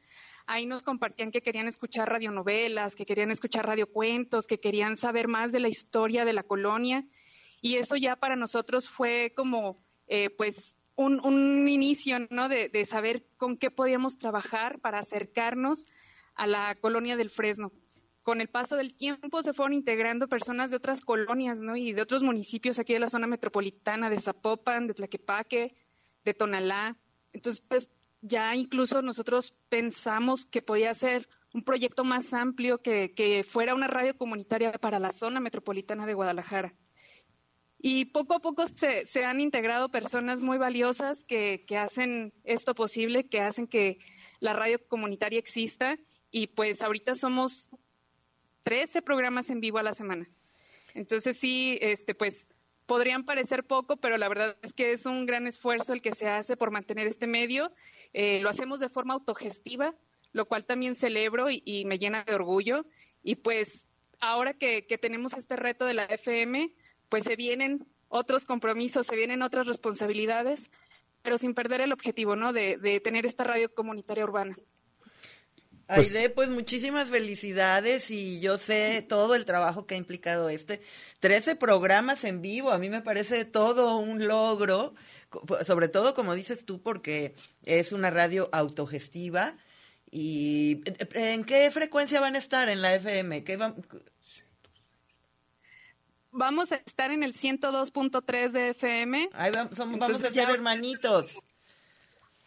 Ahí nos compartían que querían escuchar radionovelas, que querían escuchar radiocuentos, que querían saber más de la historia de la colonia. Y eso ya para nosotros fue como, eh, pues, un, inicio, ¿no? De, de saber con qué podíamos trabajar para acercarnos a la colonia del Fresno con el paso del tiempo se fueron integrando personas de otras colonias, ¿no? Y de otros municipios aquí de la zona metropolitana, de Zapopan, de Tlaquepaque, de Tonalá. Entonces, pues, ya incluso nosotros pensamos que podía ser un proyecto más amplio que, que fuera una radio comunitaria para la zona metropolitana de Guadalajara. Y poco a poco se, se han integrado personas muy valiosas que, que hacen esto posible, que hacen que la radio comunitaria exista. Y pues ahorita somos 13 programas en vivo a la semana. Entonces sí, este, pues podrían parecer poco, pero la verdad es que es un gran esfuerzo el que se hace por mantener este medio. Eh, lo hacemos de forma autogestiva, lo cual también celebro y, me llena de orgullo. Y pues ahora que, tenemos este reto de la FM, pues se vienen otros compromisos, se vienen otras responsabilidades, pero sin perder el objetivo, ¿no? de tener esta radio comunitaria urbana. Pues, Aide, pues muchísimas felicidades y yo sé todo el trabajo que ha implicado este. Trece programas en vivo, a mí me parece todo un logro, sobre todo como dices tú, porque es una radio autogestiva. ¿Y en qué frecuencia van a estar en la FM? ¿Qué vamos a estar en el 102.3 de FM. Ahí vamos, vamos a ser hermanitos.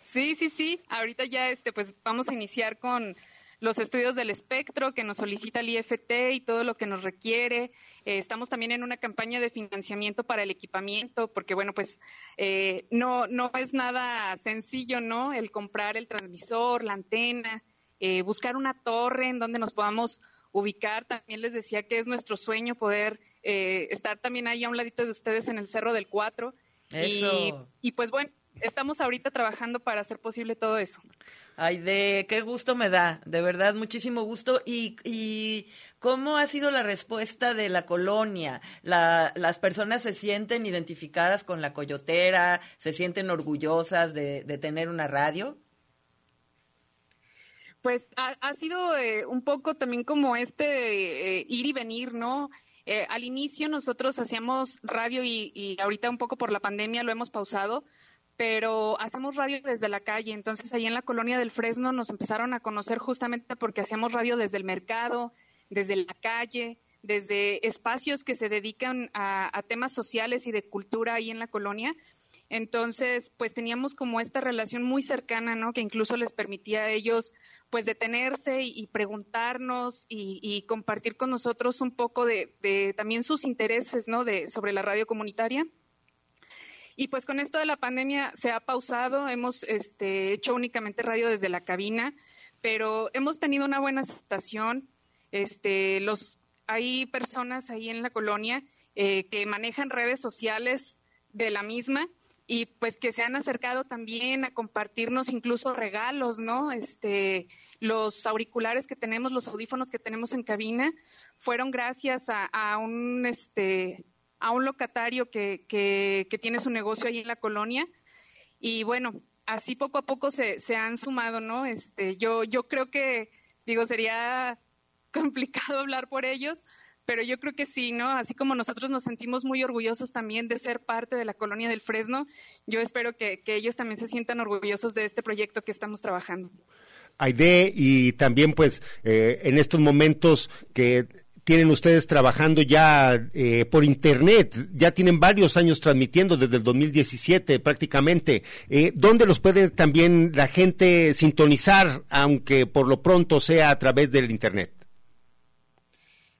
Sí, sí, sí. Ahorita ya este, pues vamos a iniciar con los estudios del espectro que nos solicita el IFT y todo lo que nos requiere. Eh, estamos también en una campaña de financiamiento para el equipamiento, porque bueno, pues eh, no, no es nada sencillo, ¿no? El comprar el transmisor, la antena, eh, buscar una torre en donde nos podamos ubicar. También les decía que es nuestro sueño poder estar también ahí a un ladito de ustedes en el Cerro del Cuatro. Y, y pues bueno, estamos ahorita trabajando para hacer posible todo eso. Ay, de qué gusto me da, de verdad, muchísimo gusto. ¿Y, y cómo ha sido la respuesta de la colonia? La, ¿Las personas se sienten identificadas con la coyotera? ¿Se sienten orgullosas de, tener una radio? Pues ha, sido eh, un poco también como este eh, ir y venir, ¿no? Eh, al inicio nosotros hacíamos radio y, y ahorita un poco por la pandemia lo hemos pausado, pero hacemos radio desde la calle. Entonces, ahí en la colonia del Fresno nos empezaron a conocer justamente porque hacíamos radio desde el mercado, desde la calle, desde espacios que se dedican a, temas sociales y de cultura ahí en la colonia. Entonces, pues teníamos como esta relación muy cercana, ¿no? Que incluso les permitía a ellos, pues, detenerse y, preguntarnos y, compartir con nosotros un poco de, de, también sus intereses, ¿no? De, sobre la radio comunitaria. Y pues con esto de la pandemia se ha pausado, hemos este, hecho únicamente radio desde la cabina, pero hemos tenido una buena aceptación. Este, los, hay personas ahí en la colonia eh, que manejan redes sociales de la misma y pues que se han acercado también a compartirnos incluso regalos, ¿no? Este, los auriculares que tenemos, los audífonos que tenemos en cabina, fueron gracias a, a un este a un locatario que, que, tiene su negocio ahí en la colonia. Y bueno, así poco a poco se, se han sumado, ¿no? Este, yo, yo creo que, digo, sería complicado hablar por ellos, pero yo creo que sí, ¿no? Así como nosotros nos sentimos muy orgullosos también de ser parte de la colonia del Fresno, yo espero que, que ellos también se sientan orgullosos de este proyecto que estamos trabajando. Aide, y también pues eh, en estos momentos que tienen ustedes trabajando ya eh, por internet, ya tienen varios años transmitiendo desde el 2017 prácticamente. Eh, ¿Dónde los puede también la gente sintonizar, aunque por lo pronto sea a través del internet?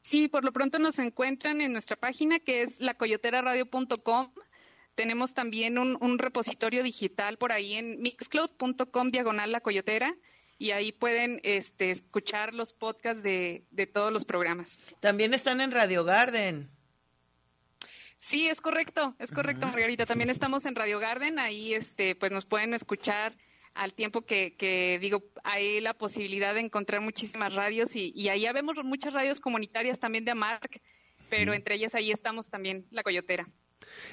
Sí, por lo pronto nos encuentran en nuestra página que es lacoyoteraradio.com. Tenemos también un, un repositorio digital por ahí en mixcloud.com diagonal la coyotera y ahí pueden este, escuchar los podcasts de, todos los programas. También están en Radio Garden. Sí, es correcto, es correcto, Margarita. También estamos en Radio Garden, ahí este, pues nos pueden escuchar al tiempo que, que digo, hay la posibilidad de encontrar muchísimas radios y, y ahí vemos muchas radios comunitarias también de AMARC, pero entre ellas ahí estamos también la Coyotera.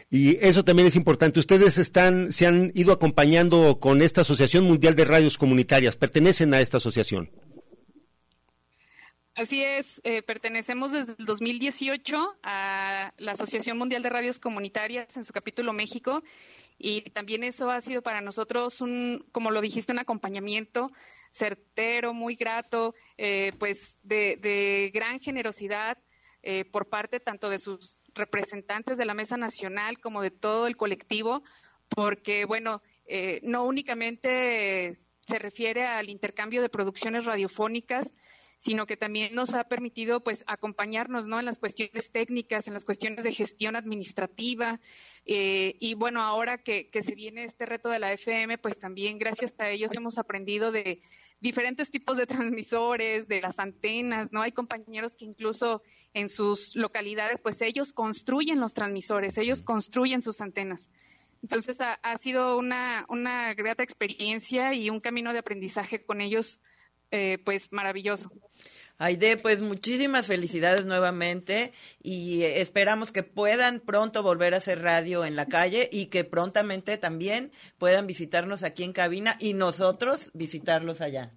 Y eso también es importante. Ustedes están, se han ido acompañando con esta Asociación Mundial de Radios Comunitarias. ¿Pertenecen a esta asociación? Así es, eh, pertenecemos desde el 2018 a la Asociación Mundial de Radios Comunitarias en su capítulo México y también eso ha sido para nosotros un, como lo dijiste, un acompañamiento certero, muy grato, eh, pues de, de gran generosidad eh, por parte tanto de sus representantes de la Mesa Nacional como de todo el colectivo, porque, bueno, eh, no únicamente se refiere al intercambio de producciones radiofónicas, sino que también nos ha permitido pues acompañarnos ¿no? en las cuestiones técnicas, en las cuestiones de gestión administrativa eh, y bueno, ahora que, que, se viene este reto de la FM, pues también gracias a ellos hemos aprendido de, diferentes tipos de transmisores, de las antenas, ¿no? Hay compañeros que incluso en sus localidades, pues ellos construyen los transmisores, ellos construyen sus antenas. Entonces ha, sido una, una grata experiencia y un camino de aprendizaje con ellos, eh, pues maravilloso. Aide, pues muchísimas felicidades nuevamente y esperamos que puedan pronto volver a hacer radio en la calle y que prontamente también puedan visitarnos aquí en cabina y nosotros visitarlos allá.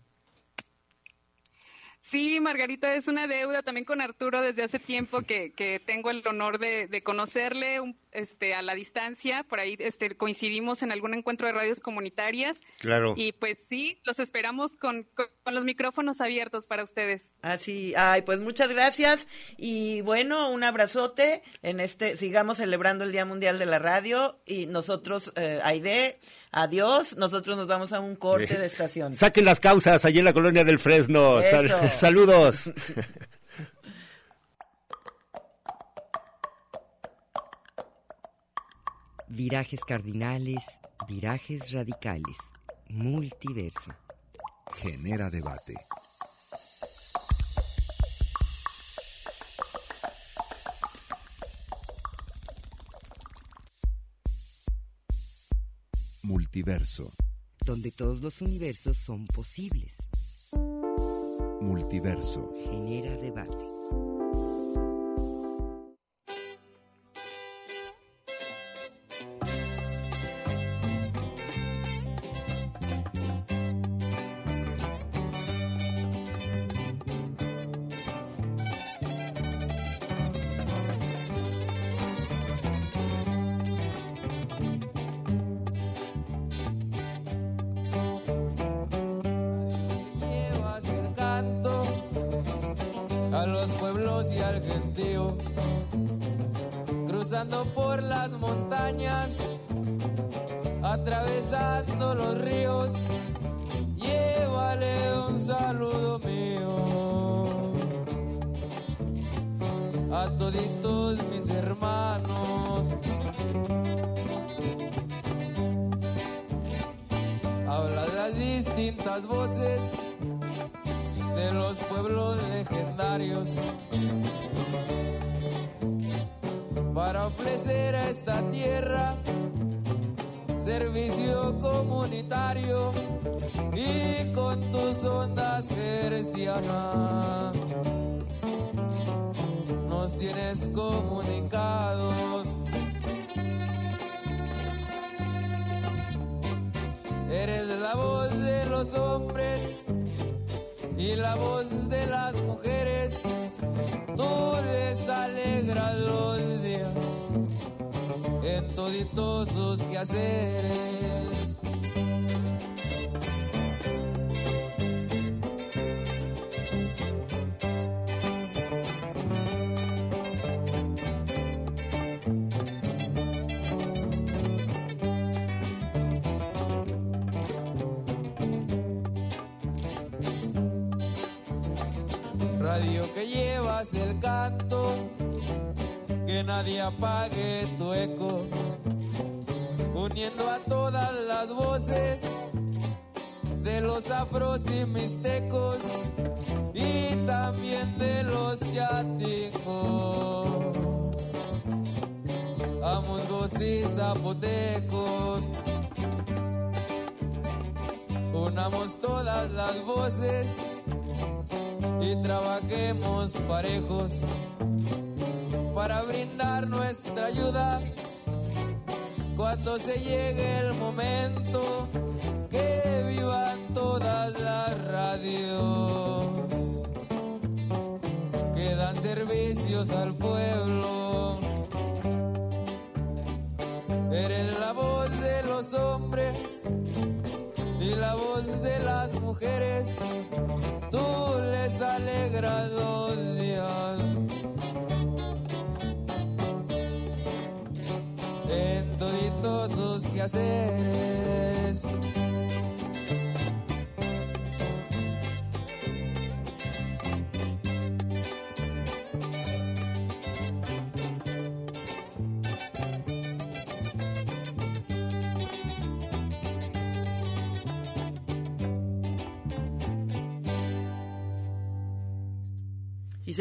Sí, Margarita, es una deuda también con Arturo desde hace tiempo que, que tengo el honor de, conocerle un este, a la distancia, por ahí este, coincidimos en algún encuentro de radios comunitarias. Claro. Y pues sí, los esperamos con, con, con los micrófonos abiertos para ustedes. Así, ay, pues muchas gracias y bueno, un abrazote en este, sigamos celebrando el Día Mundial de la Radio y nosotros, eh, Aide, adiós, nosotros nos vamos a un corte de estación. Saquen las causas allí en la colonia del Fresno. Sal- saludos. Virajes cardinales, virajes radicales, multiverso. Genera debate. Multiverso. Donde todos los universos son posibles. Multiverso. Genera debate. Radio que llevas el canto, que nadie apague tu eco, uniendo a todas las voces de los afros y mixtecos y también de los chaticos, amuzgos y zapotecos. Unamos todas las voces trabajemos parejos para brindar nuestra ayuda cuando se llegue el momento que vivan todas las radios que dan servicios al pueblo. Eres la voz de los hombres y la voz de las mujeres. Tú los días. En toditos sus quehaceres.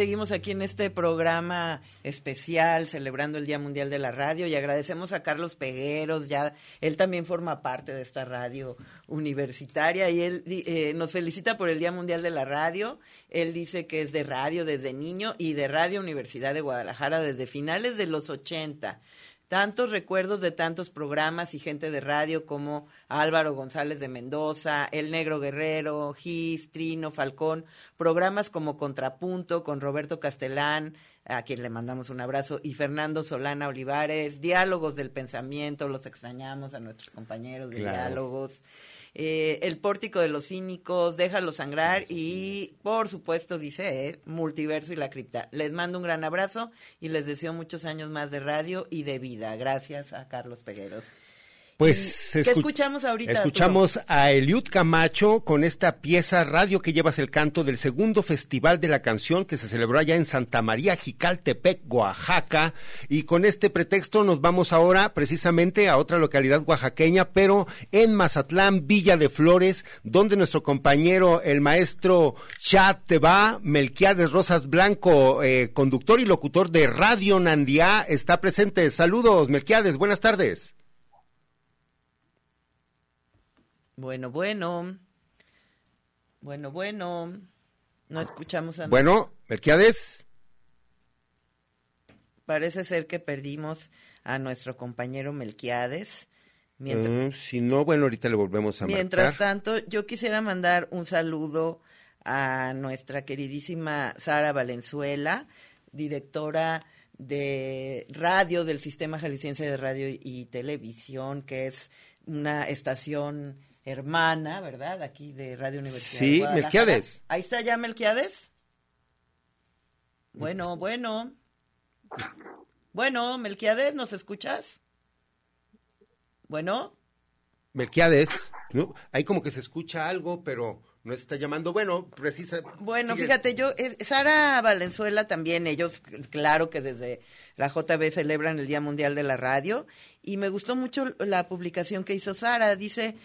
Seguimos aquí en este programa especial celebrando el Día Mundial de la Radio y agradecemos a Carlos Pegueros, ya él también forma parte de esta radio universitaria y él eh, nos felicita por el Día Mundial de la Radio. Él dice que es de radio desde niño y de Radio Universidad de Guadalajara desde finales de los 80 tantos recuerdos de tantos programas y gente de radio como Álvaro González de Mendoza, El Negro Guerrero, Gis, Trino, Falcón, programas como Contrapunto con Roberto Castelán, a quien le mandamos un abrazo, y Fernando Solana Olivares, Diálogos del Pensamiento, los extrañamos a nuestros compañeros de Claro. Diálogos. Eh, el pórtico de los cínicos, déjalo sangrar y por supuesto dice él, multiverso y la cripta. Les mando un gran abrazo y les deseo muchos años más de radio y de vida. Gracias a Carlos Pegueros. Pues ¿Qué escu- escuchamos ahorita? Escuchamos a Eliud Camacho con esta pieza Radio que llevas el canto del segundo Festival de la Canción que se celebró allá en Santa María, Jicaltepec, Oaxaca. Y con este pretexto nos vamos ahora precisamente a otra localidad oaxaqueña, pero en Mazatlán, Villa de Flores, donde nuestro compañero, el maestro Chad Teba, Melquiades Rosas Blanco, eh, conductor y locutor de Radio Nandía, está presente. Saludos, Melquiades, buenas tardes. Bueno, bueno. Bueno, bueno. No escuchamos a Bueno, Melquiades. Parece ser que perdimos a nuestro compañero Melquiades. Mientras, Mm, si no, bueno, ahorita le volvemos a mientras marcar. tanto, yo quisiera mandar un saludo a nuestra queridísima Sara Valenzuela, directora de radio del Sistema Jalisciense de Radio y Televisión, que es una estación hermana, ¿verdad? Aquí de Radio Universidad. de Sí, Guadalajara. Melquiades. Ahí está ya Melquiades. Bueno, bueno. Bueno, Melquiades, ¿nos escuchas? Bueno, Melquiades, ¿no? Ahí como que se escucha algo, pero no está llamando. Bueno, precisa. bueno, sigue. fíjate, yo, eh, Sara Valenzuela también, ellos, claro que desde la JB celebran el Día Mundial de la Radio, y me gustó mucho la publicación que hizo Sara, dice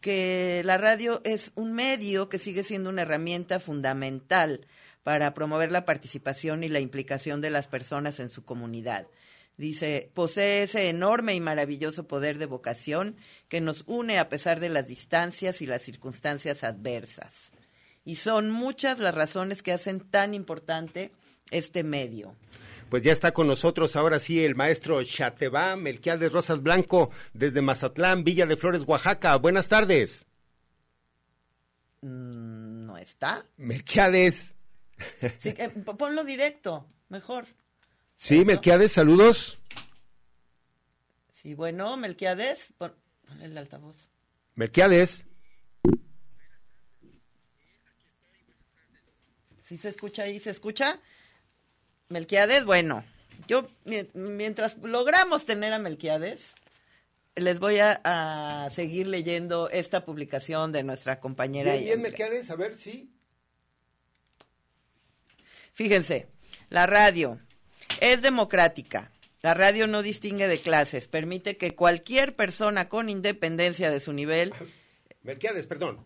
que la radio es un medio que sigue siendo una herramienta fundamental para promover la participación y la implicación de las personas en su comunidad. Dice, posee ese enorme y maravilloso poder de vocación que nos une a pesar de las distancias y las circunstancias adversas. Y son muchas las razones que hacen tan importante este medio. Pues ya está con nosotros ahora sí el maestro Chateba Melquiades Rosas Blanco desde Mazatlán, Villa de Flores, Oaxaca. Buenas tardes. Mm, ¿No está? Melquiades. Sí, p- ponlo directo, mejor. Sí, Melquiades, saludos. Sí, bueno, Melquiades, pon, el altavoz. Melquiades. ¿Sí se escucha ahí? ¿Se escucha? Melquiades, bueno, yo mi- mientras logramos tener a Melquiades, les voy a, a seguir leyendo esta publicación de nuestra compañera. Bien, bien, Melquiades, a ver, sí. Fíjense, la radio es democrática. La radio no distingue de clases, permite que cualquier persona con independencia de su nivel Melquiades, perdón.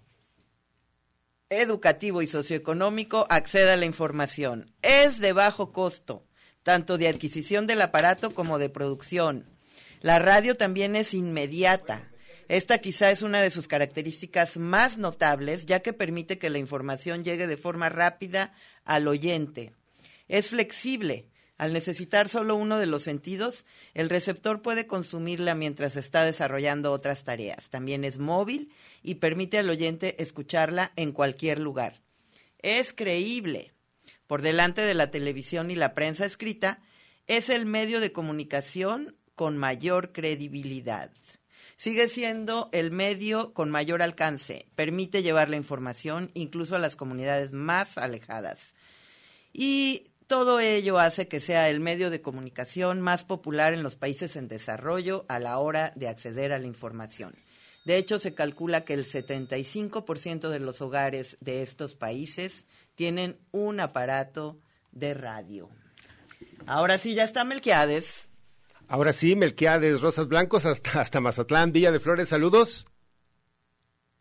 Educativo y socioeconómico acceda a la información. Es de bajo costo, tanto de adquisición del aparato como de producción. La radio también es inmediata. Esta quizá es una de sus características más notables, ya que permite que la información llegue de forma rápida al oyente. Es flexible. Al necesitar solo uno de los sentidos, el receptor puede consumirla mientras está desarrollando otras tareas. También es móvil y permite al oyente escucharla en cualquier lugar. Es creíble. Por delante de la televisión y la prensa escrita, es el medio de comunicación con mayor credibilidad. Sigue siendo el medio con mayor alcance. Permite llevar la información incluso a las comunidades más alejadas. Y todo ello hace que sea el medio de comunicación más popular en los países en desarrollo a la hora de acceder a la información. De hecho, se calcula que el 75% de los hogares de estos países tienen un aparato de radio. Ahora sí, ya está Melquiades. Ahora sí, Melquiades Rosas Blancos hasta, hasta Mazatlán, Villa de Flores, saludos.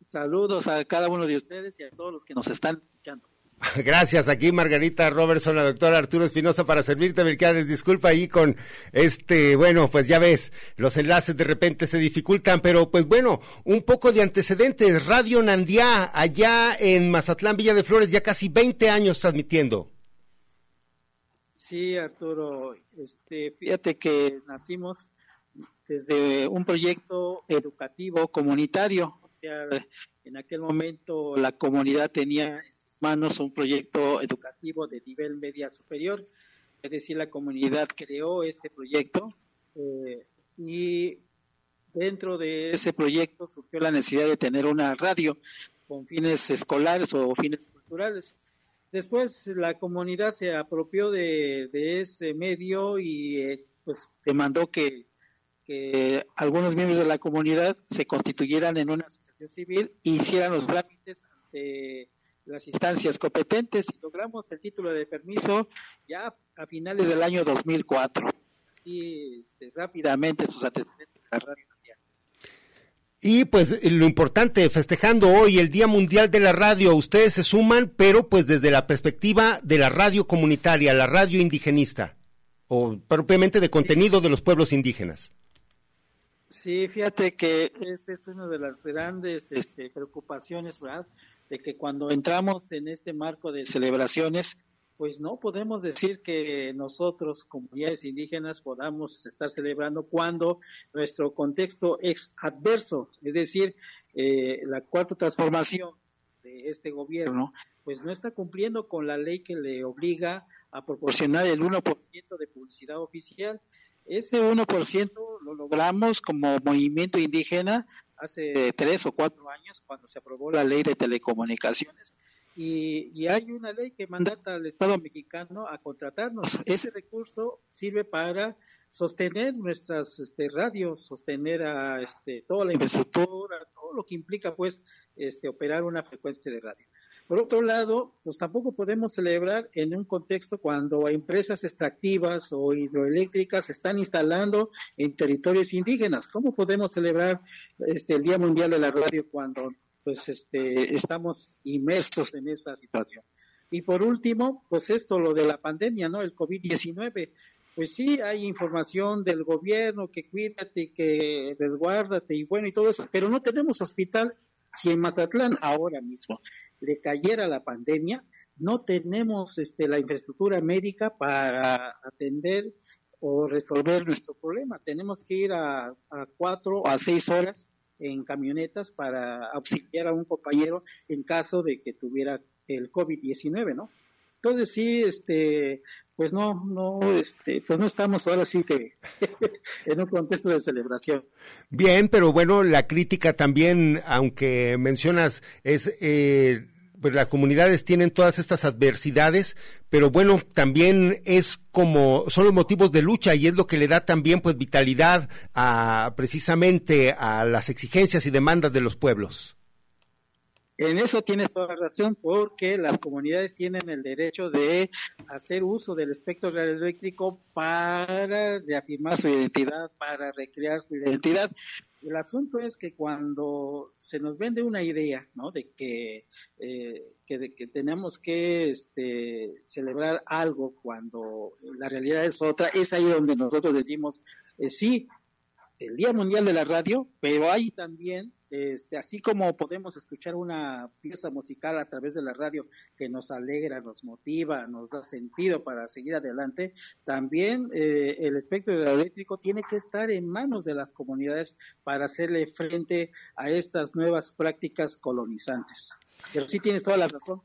Saludos a cada uno de ustedes y a todos los que nos están escuchando. Gracias, aquí Margarita Robertson, la doctora Arturo Espinosa para servirte, Melquiades. Disculpa ahí con este, bueno, pues ya ves, los enlaces de repente se dificultan, pero pues bueno, un poco de antecedentes. Radio Nandía, allá en Mazatlán, Villa de Flores, ya casi 20 años transmitiendo. Sí, Arturo, este, fíjate que nacimos desde un proyecto educativo comunitario, o sea, en aquel momento la comunidad tenía manos un proyecto educativo de nivel media superior es decir, la comunidad creó este proyecto eh, y dentro de ese proyecto surgió la necesidad de tener una radio con fines escolares o fines culturales. Después la comunidad se apropió de, ese medio y eh, pues demandó que, que, algunos miembros de la comunidad se constituyeran en una asociación civil e hicieran los trámites ante las instancias competentes y logramos el título de permiso ya a finales del año 2004. Así este, rápidamente sus antecedentes de la radio y pues lo importante, festejando hoy el Día Mundial de la Radio, ustedes se suman, pero pues desde la perspectiva de la radio comunitaria, la radio indigenista, o propiamente de contenido de los pueblos indígenas. Sí, fíjate que esa es una de las grandes este, preocupaciones, ¿verdad? De que cuando entramos en este marco de celebraciones, pues no podemos decir que nosotros, comunidades indígenas, podamos estar celebrando cuando nuestro contexto es adverso, es decir, eh, la cuarta transformación de este gobierno, pues no está cumpliendo con la ley que le obliga a proporcionar el 1% de publicidad oficial. Ese 1% lo logramos como movimiento indígena hace tres o cuatro años cuando se aprobó la ley de telecomunicaciones y, hay una ley que mandata al Estado mexicano a contratarnos. Ese recurso sirve para sostener nuestras este, radios, sostener a este, toda la infraestructura, todo lo que implica pues este, operar una frecuencia de radio. Por otro lado, pues tampoco podemos celebrar en un contexto cuando empresas extractivas o hidroeléctricas se están instalando en territorios indígenas. ¿Cómo podemos celebrar este, el Día Mundial de la Radio cuando pues este, estamos inmersos en esa situación. Y por último, pues esto, lo de la pandemia, ¿no? El COVID-19. Pues sí, hay información del gobierno que cuídate, que resguárdate y bueno y todo eso, pero no tenemos hospital. Si en Mazatlán ahora mismo le cayera la pandemia, no tenemos este, la infraestructura médica para atender o resolver nuestro problema. Tenemos que ir a, a cuatro a seis horas en camionetas para auxiliar a un compañero en caso de que tuviera el COVID-19, ¿no? Entonces sí, este, pues no, no, este, pues no estamos ahora sí que en un contexto de celebración. Bien, pero bueno, la crítica también, aunque mencionas, es eh, pues las comunidades tienen todas estas adversidades, pero bueno, también es como, son los motivos de lucha y es lo que le da también pues vitalidad a precisamente a las exigencias y demandas de los pueblos. En eso tienes toda la razón, porque las comunidades tienen el derecho de hacer uso del espectro radioeléctrico para reafirmar su identidad, para recrear su identidad. El asunto es que cuando se nos vende una idea, ¿no? De que, eh, que, que, tenemos que este, celebrar algo cuando la realidad es otra, es ahí donde nosotros decimos, eh, sí, el Día Mundial de la Radio, pero hay también, este, así como podemos escuchar una pieza musical a través de la radio que nos alegra, nos motiva, nos da sentido para seguir adelante, también eh, el espectro eléctrico tiene que estar en manos de las comunidades para hacerle frente a estas nuevas prácticas colonizantes. Pero sí tienes toda la razón.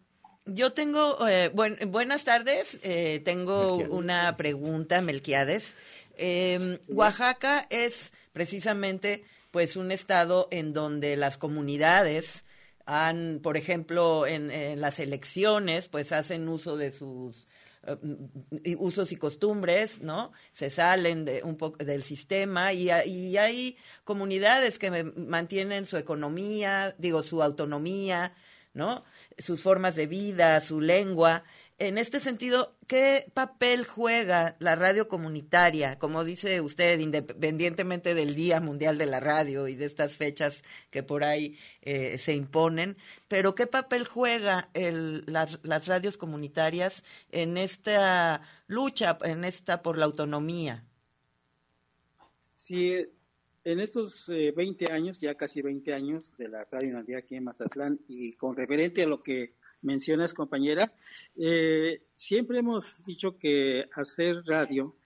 Yo tengo, eh, buenas tardes, eh, tengo una pregunta, Melquiades. Eh, Oaxaca es precisamente pues un estado en donde las comunidades han, por ejemplo, en, las elecciones, pues hacen uso de sus eh, usos y costumbres, ¿no? Se salen de un poco del sistema y, y, hay comunidades que mantienen su economía, digo, su autonomía, ¿no? Sus formas de vida, su lengua en este sentido, ¿qué papel juega la radio comunitaria, como dice usted, independientemente del Día Mundial de la Radio y de estas fechas que por ahí eh, se imponen, pero qué papel juega las, radios comunitarias en esta lucha, en esta por la autonomía? Sí, en estos 20 eh, años, ya casi 20 años de la radio aquí en Mazatlán, y con referente a lo que mencionas, compañera, eh, siempre hemos dicho que hacer radio,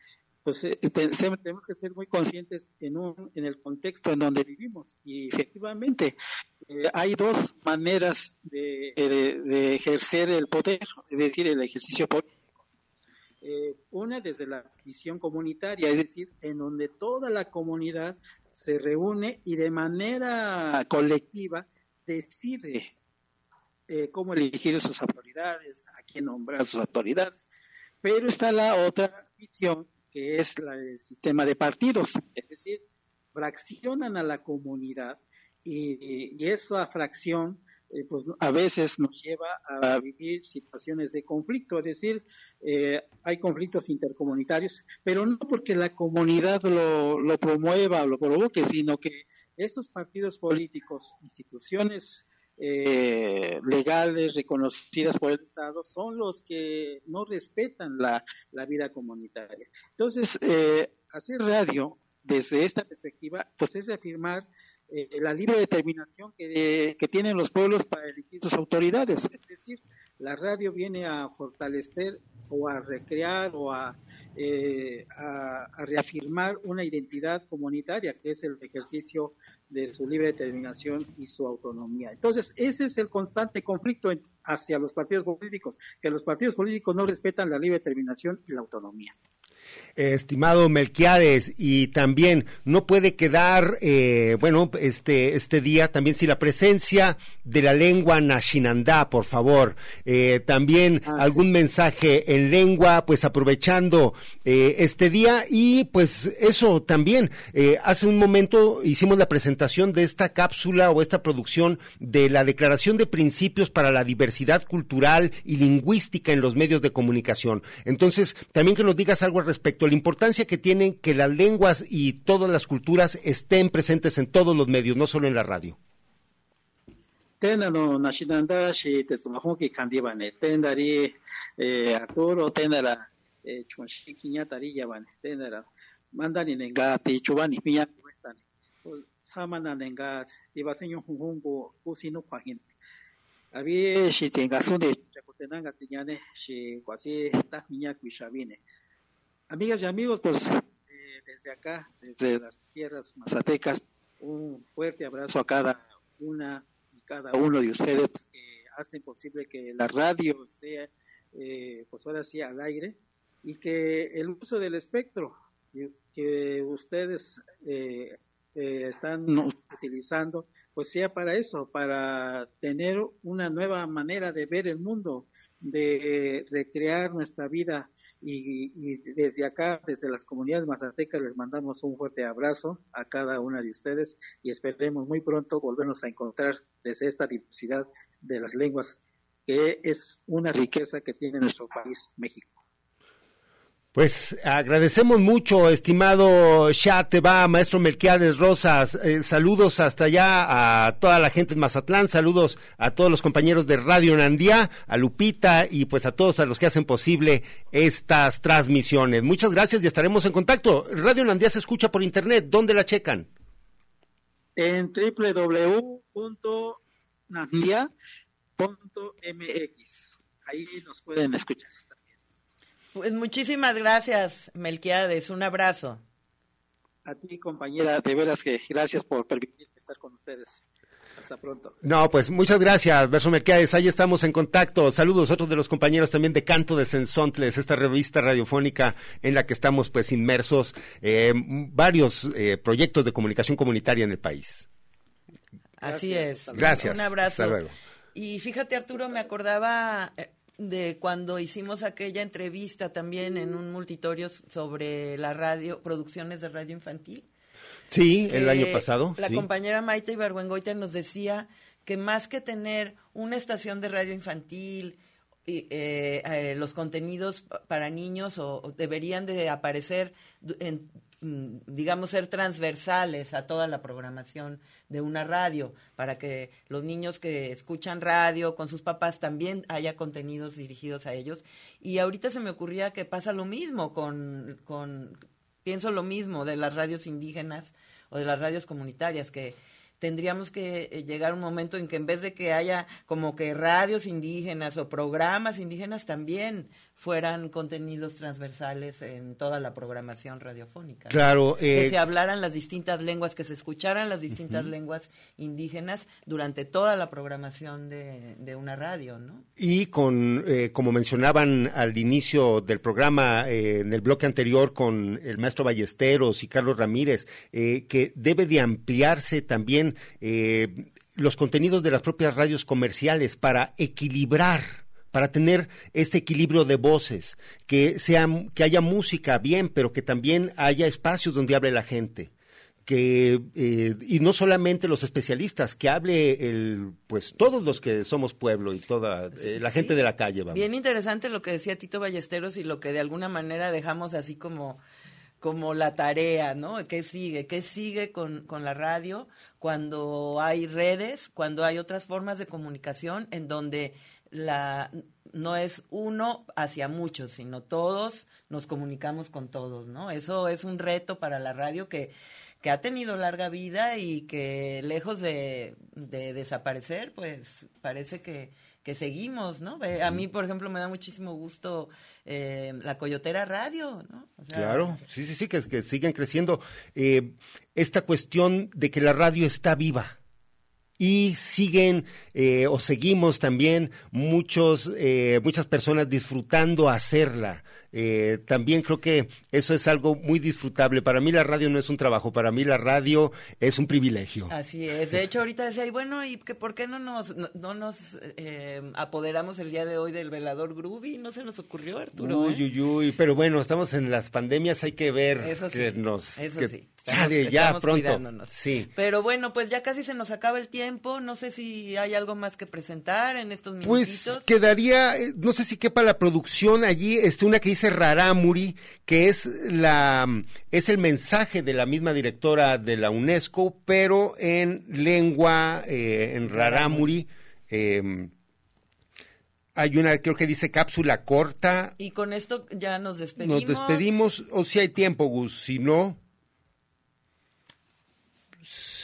pues eh, tenemos que ser muy conscientes en, un, en el contexto en donde vivimos. Y efectivamente, eh, hay dos maneras de, de, ejercer el poder, es decir, el ejercicio político. Eh, una desde la visión comunitaria, es decir, en donde toda la comunidad se reúne y de manera colectiva decide eh, cómo elegir sus autoridades, a quién nombrar sus autoridades. Pero está la otra visión, que es la sistema de partidos, es decir, fraccionan a la comunidad y, y esa fracción eh, pues a veces nos lleva a vivir situaciones de conflicto, es decir, eh, hay conflictos intercomunitarios, pero no porque la comunidad lo, lo promueva o lo provoque, sino que estos partidos políticos, instituciones eh, legales reconocidas por el Estado, son los que no respetan la, la vida comunitaria. Entonces, hacer radio desde esta perspectiva, pues es reafirmar eh, la libre determinación que, tienen los pueblos para elegir sus autoridades. Es decir, la radio viene a fortalecer o a recrear o eh, a, a, reafirmar una identidad comunitaria, que es el ejercicio de su libre determinación y su autonomía. Entonces, ese es el constante conflicto hacia los partidos políticos, que los partidos políticos no respetan la libre determinación y la autonomía estimado Melquiades, y también no puede quedar, eh, bueno, este, este día también si la presencia de la lengua nashinandá, por favor, eh, también ah, algún mensaje en lengua, pues aprovechando eh, este día. Y pues eso también, hace un momento hicimos la presentación de esta cápsula o esta producción de la Declaración de Principios para la Diversidad Cultural y Lingüística en los Medios de Comunicación. Entonces, también que nos digas algo al respecto la importancia que tienen que las lenguas y todas las culturas estén presentes en todos los medios, no solo en la radio. Tendari. Amigas y amigos, pues eh, desde acá, desde las tierras mazatecas, un fuerte abrazo a cada una y cada uno de ustedes. que hacen posible que la radio esté, eh, pues ahora sí, al aire y que el uso del espectro que ustedes eh, están utilizando, pues sea para eso, para tener una nueva manera de ver el mundo, de recrear nuestra vida y, desde acá, desde las comunidades mazatecas, les mandamos un fuerte abrazo a cada una de ustedes y esperemos muy pronto volvernos a encontrar desde esta diversidad de las lenguas que es una riqueza que tiene nuestro país, México. Pues agradecemos mucho, estimado va maestro Melquiades Rosas. Eh, saludos hasta allá a toda la gente en Mazatlán, saludos a todos los compañeros de Radio Nandía, a Lupita y pues a todos a los que hacen posible estas transmisiones. Muchas gracias y estaremos en contacto. Radio Nandía se escucha por internet. ¿Dónde la checan? En www.nandia.mx. Ahí nos pueden escuchar. Pues muchísimas gracias, Melquiades. Un abrazo. A ti, compañera, de veras que gracias por permitirme estar con ustedes. Hasta pronto. No, pues muchas gracias, Verso Melquiades. Ahí estamos en contacto. Saludos a otros de los compañeros también de Canto de Sensontles, esta revista radiofónica en la que estamos pues inmersos eh, varios eh, proyectos de comunicación comunitaria en el país. Así es. Gracias. Un abrazo. Hasta luego. Y fíjate, Arturo, me acordaba eh, de cuando hicimos aquella entrevista también en un multitorio sobre la radio, producciones de radio infantil. Sí, el año pasado. La compañera Maite Ibargüengoita nos decía que más que tener una estación de radio infantil, eh, eh, los contenidos para niños o, deberían de aparecer en digamos, ser transversales a toda la programación de una radio, para que los niños que escuchan radio con sus papás también haya contenidos dirigidos a ellos. Y ahorita se me ocurría que pasa lo mismo con, con pienso lo mismo de las radios indígenas o de las radios comunitarias, que tendríamos que eh, llegar a un momento en que en vez de que haya como que radios indígenas o programas indígenas, también fueran contenidos transversales en toda la programación radiofónica. ¿no? Claro, que eh, se hablaran las distintas lenguas, que se escucharan las distintas lenguas indígenas durante toda la programación de, de una radio, ¿no? Y con, eh, como mencionaban al inicio del programa, eh, en el bloque anterior con el maestro Ballesteros y Carlos Ramírez, eh, que debe de ampliarse también los contenidos de las propias radios comerciales para equilibrar para tener este equilibrio de voces, que sea que haya música bien, pero que también haya espacios donde hable la gente que eh, y no solamente los especialistas, que hable el pues todos los que somos pueblo y toda eh, la gente de la calle, vamos. Bien interesante lo que decía Tito Ballesteros y lo que de alguna manera dejamos así como, como la tarea, ¿no? ¿Qué sigue? ¿Qué sigue con, con la radio cuando hay redes, cuando hay otras formas de comunicación en donde la no es uno hacia muchos, sino todos nos comunicamos con todos, ¿no? Eso es un reto para la radio que, que ha tenido larga vida y que lejos de, de desaparecer, pues parece que, que seguimos, ¿no? A mí, por ejemplo, me da muchísimo gusto eh, la Coyotera Radio, ¿no? O sea, Claro, sí, sí, sí, que, que siguen creciendo. Eh, esta cuestión de que la radio está viva y siguen eh, o seguimos también muchos, eh, muchas personas disfrutando hacerla. Eh, también creo que eso es algo muy disfrutable. Para mí la radio no es un trabajo, para mí la radio es un privilegio. Así es. De hecho, ahorita decía, y bueno, ¿y que por qué no nos, no, no nos eh, apoderamos el día de hoy del velador groovy? No se nos ocurrió, Arturo. Uy, ¿eh? uy, uy, pero bueno, estamos en las pandemias, hay que ver Eso sí, que nos... eso que sí. Chale, ya estamos pronto. cuidándonos. Sí. Pero bueno, pues ya casi se nos acaba el tiempo. No sé si hay algo más que presentar en estos Pues minutitos. quedaría, eh, no sé si quepa la producción allí, este, una que dice Rarámuri, que es la es el mensaje de la misma directora de la UNESCO, pero en lengua, eh, en Rarámuri. eh, hay una, creo que dice cápsula corta. Y con esto ya nos despedimos. Nos despedimos, o si hay tiempo, Gus, si no,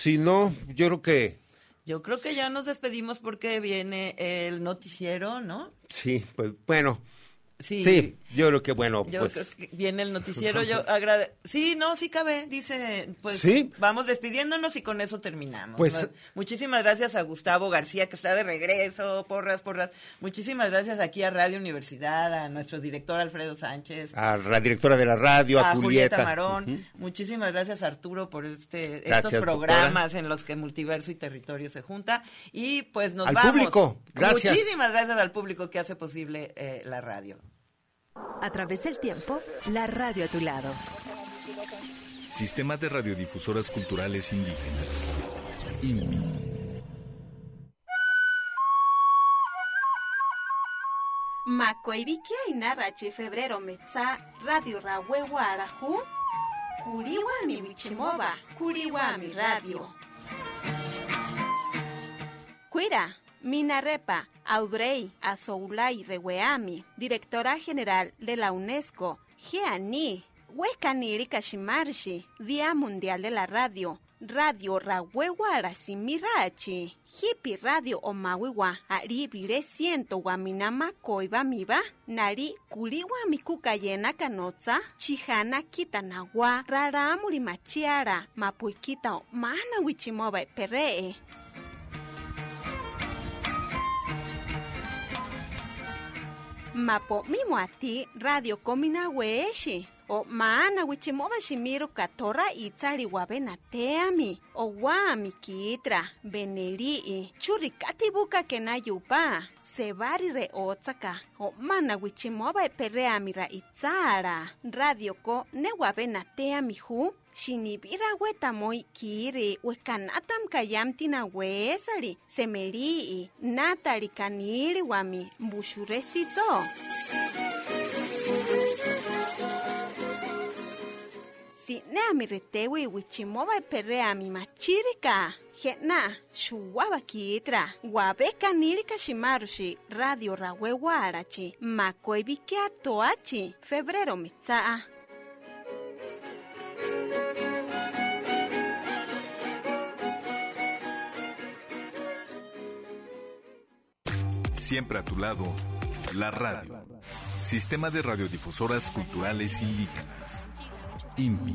si no, yo creo que Yo creo que ya nos despedimos porque viene el noticiero, ¿no? sí, pues bueno. Sí. yo creo que bueno, Yo pues creo que viene el noticiero. Yo agrade... Sí, no, sí cabe. Dice, pues Sí. vamos despidiéndonos y con eso terminamos. Pues- ¿no? Muchísimas gracias a Gustavo García que está de regreso, porras, porras. Muchísimas gracias aquí a Radio Universidad, a nuestro director Alfredo Sánchez. a la directora de la radio, a, a Julieta Julieta. Marón. Muchísimas gracias Arturo por este Gracias, estos programas en los que multiverso y territorio se junta y pues nos Al vamos. público, gracias. Muchísimas gracias al público que hace posible eh, la radio. A través del tiempo, la radio a tu lado. Sistema de Radiodifusoras Culturales Indígenas. INMI. Makoibikia inarachi febrero metza radio rawewa arahu kuriwa mi wichimoba kuriwa mi radio Cuira Minarepa Audrey Azoulay Reweami directora general de la UNESCO Geani Huecaniri Kashimarshi Día Mundial de la Radio Radio Rawewa Arasimirachi Hippie Radio Omawiwa Ari Vire Siento Waminama Koiba Miba Nari Kuriwa Mikukayena Kanotza Chihana Kitanawa Raramuri Machiara Mapuikita Mana Wichimoba Peree Mapo mimo ati radio komina weeshi o maana wichimoba shimiru katora itzari wabena teami o wami kitra benelii churikati buka kena yupa sebari re otsaka o mana wichimoba pereami ra itzara radio ko ne wabena teami hu Shinibira weta moi kiri wekanatam kayamtina wesari semerii natari kaniri wami mbushuresito. Si ne amiretewi wichimoba perea mi machirika. Jena, shuwaba kitra, wabeka nirika shimarushi, radio rawe warachi, makoibikia toachi, febrero mitsaa. Siempre a tu lado, la radio. Sistema de Radiodifusoras Culturales Indígenas. INPI.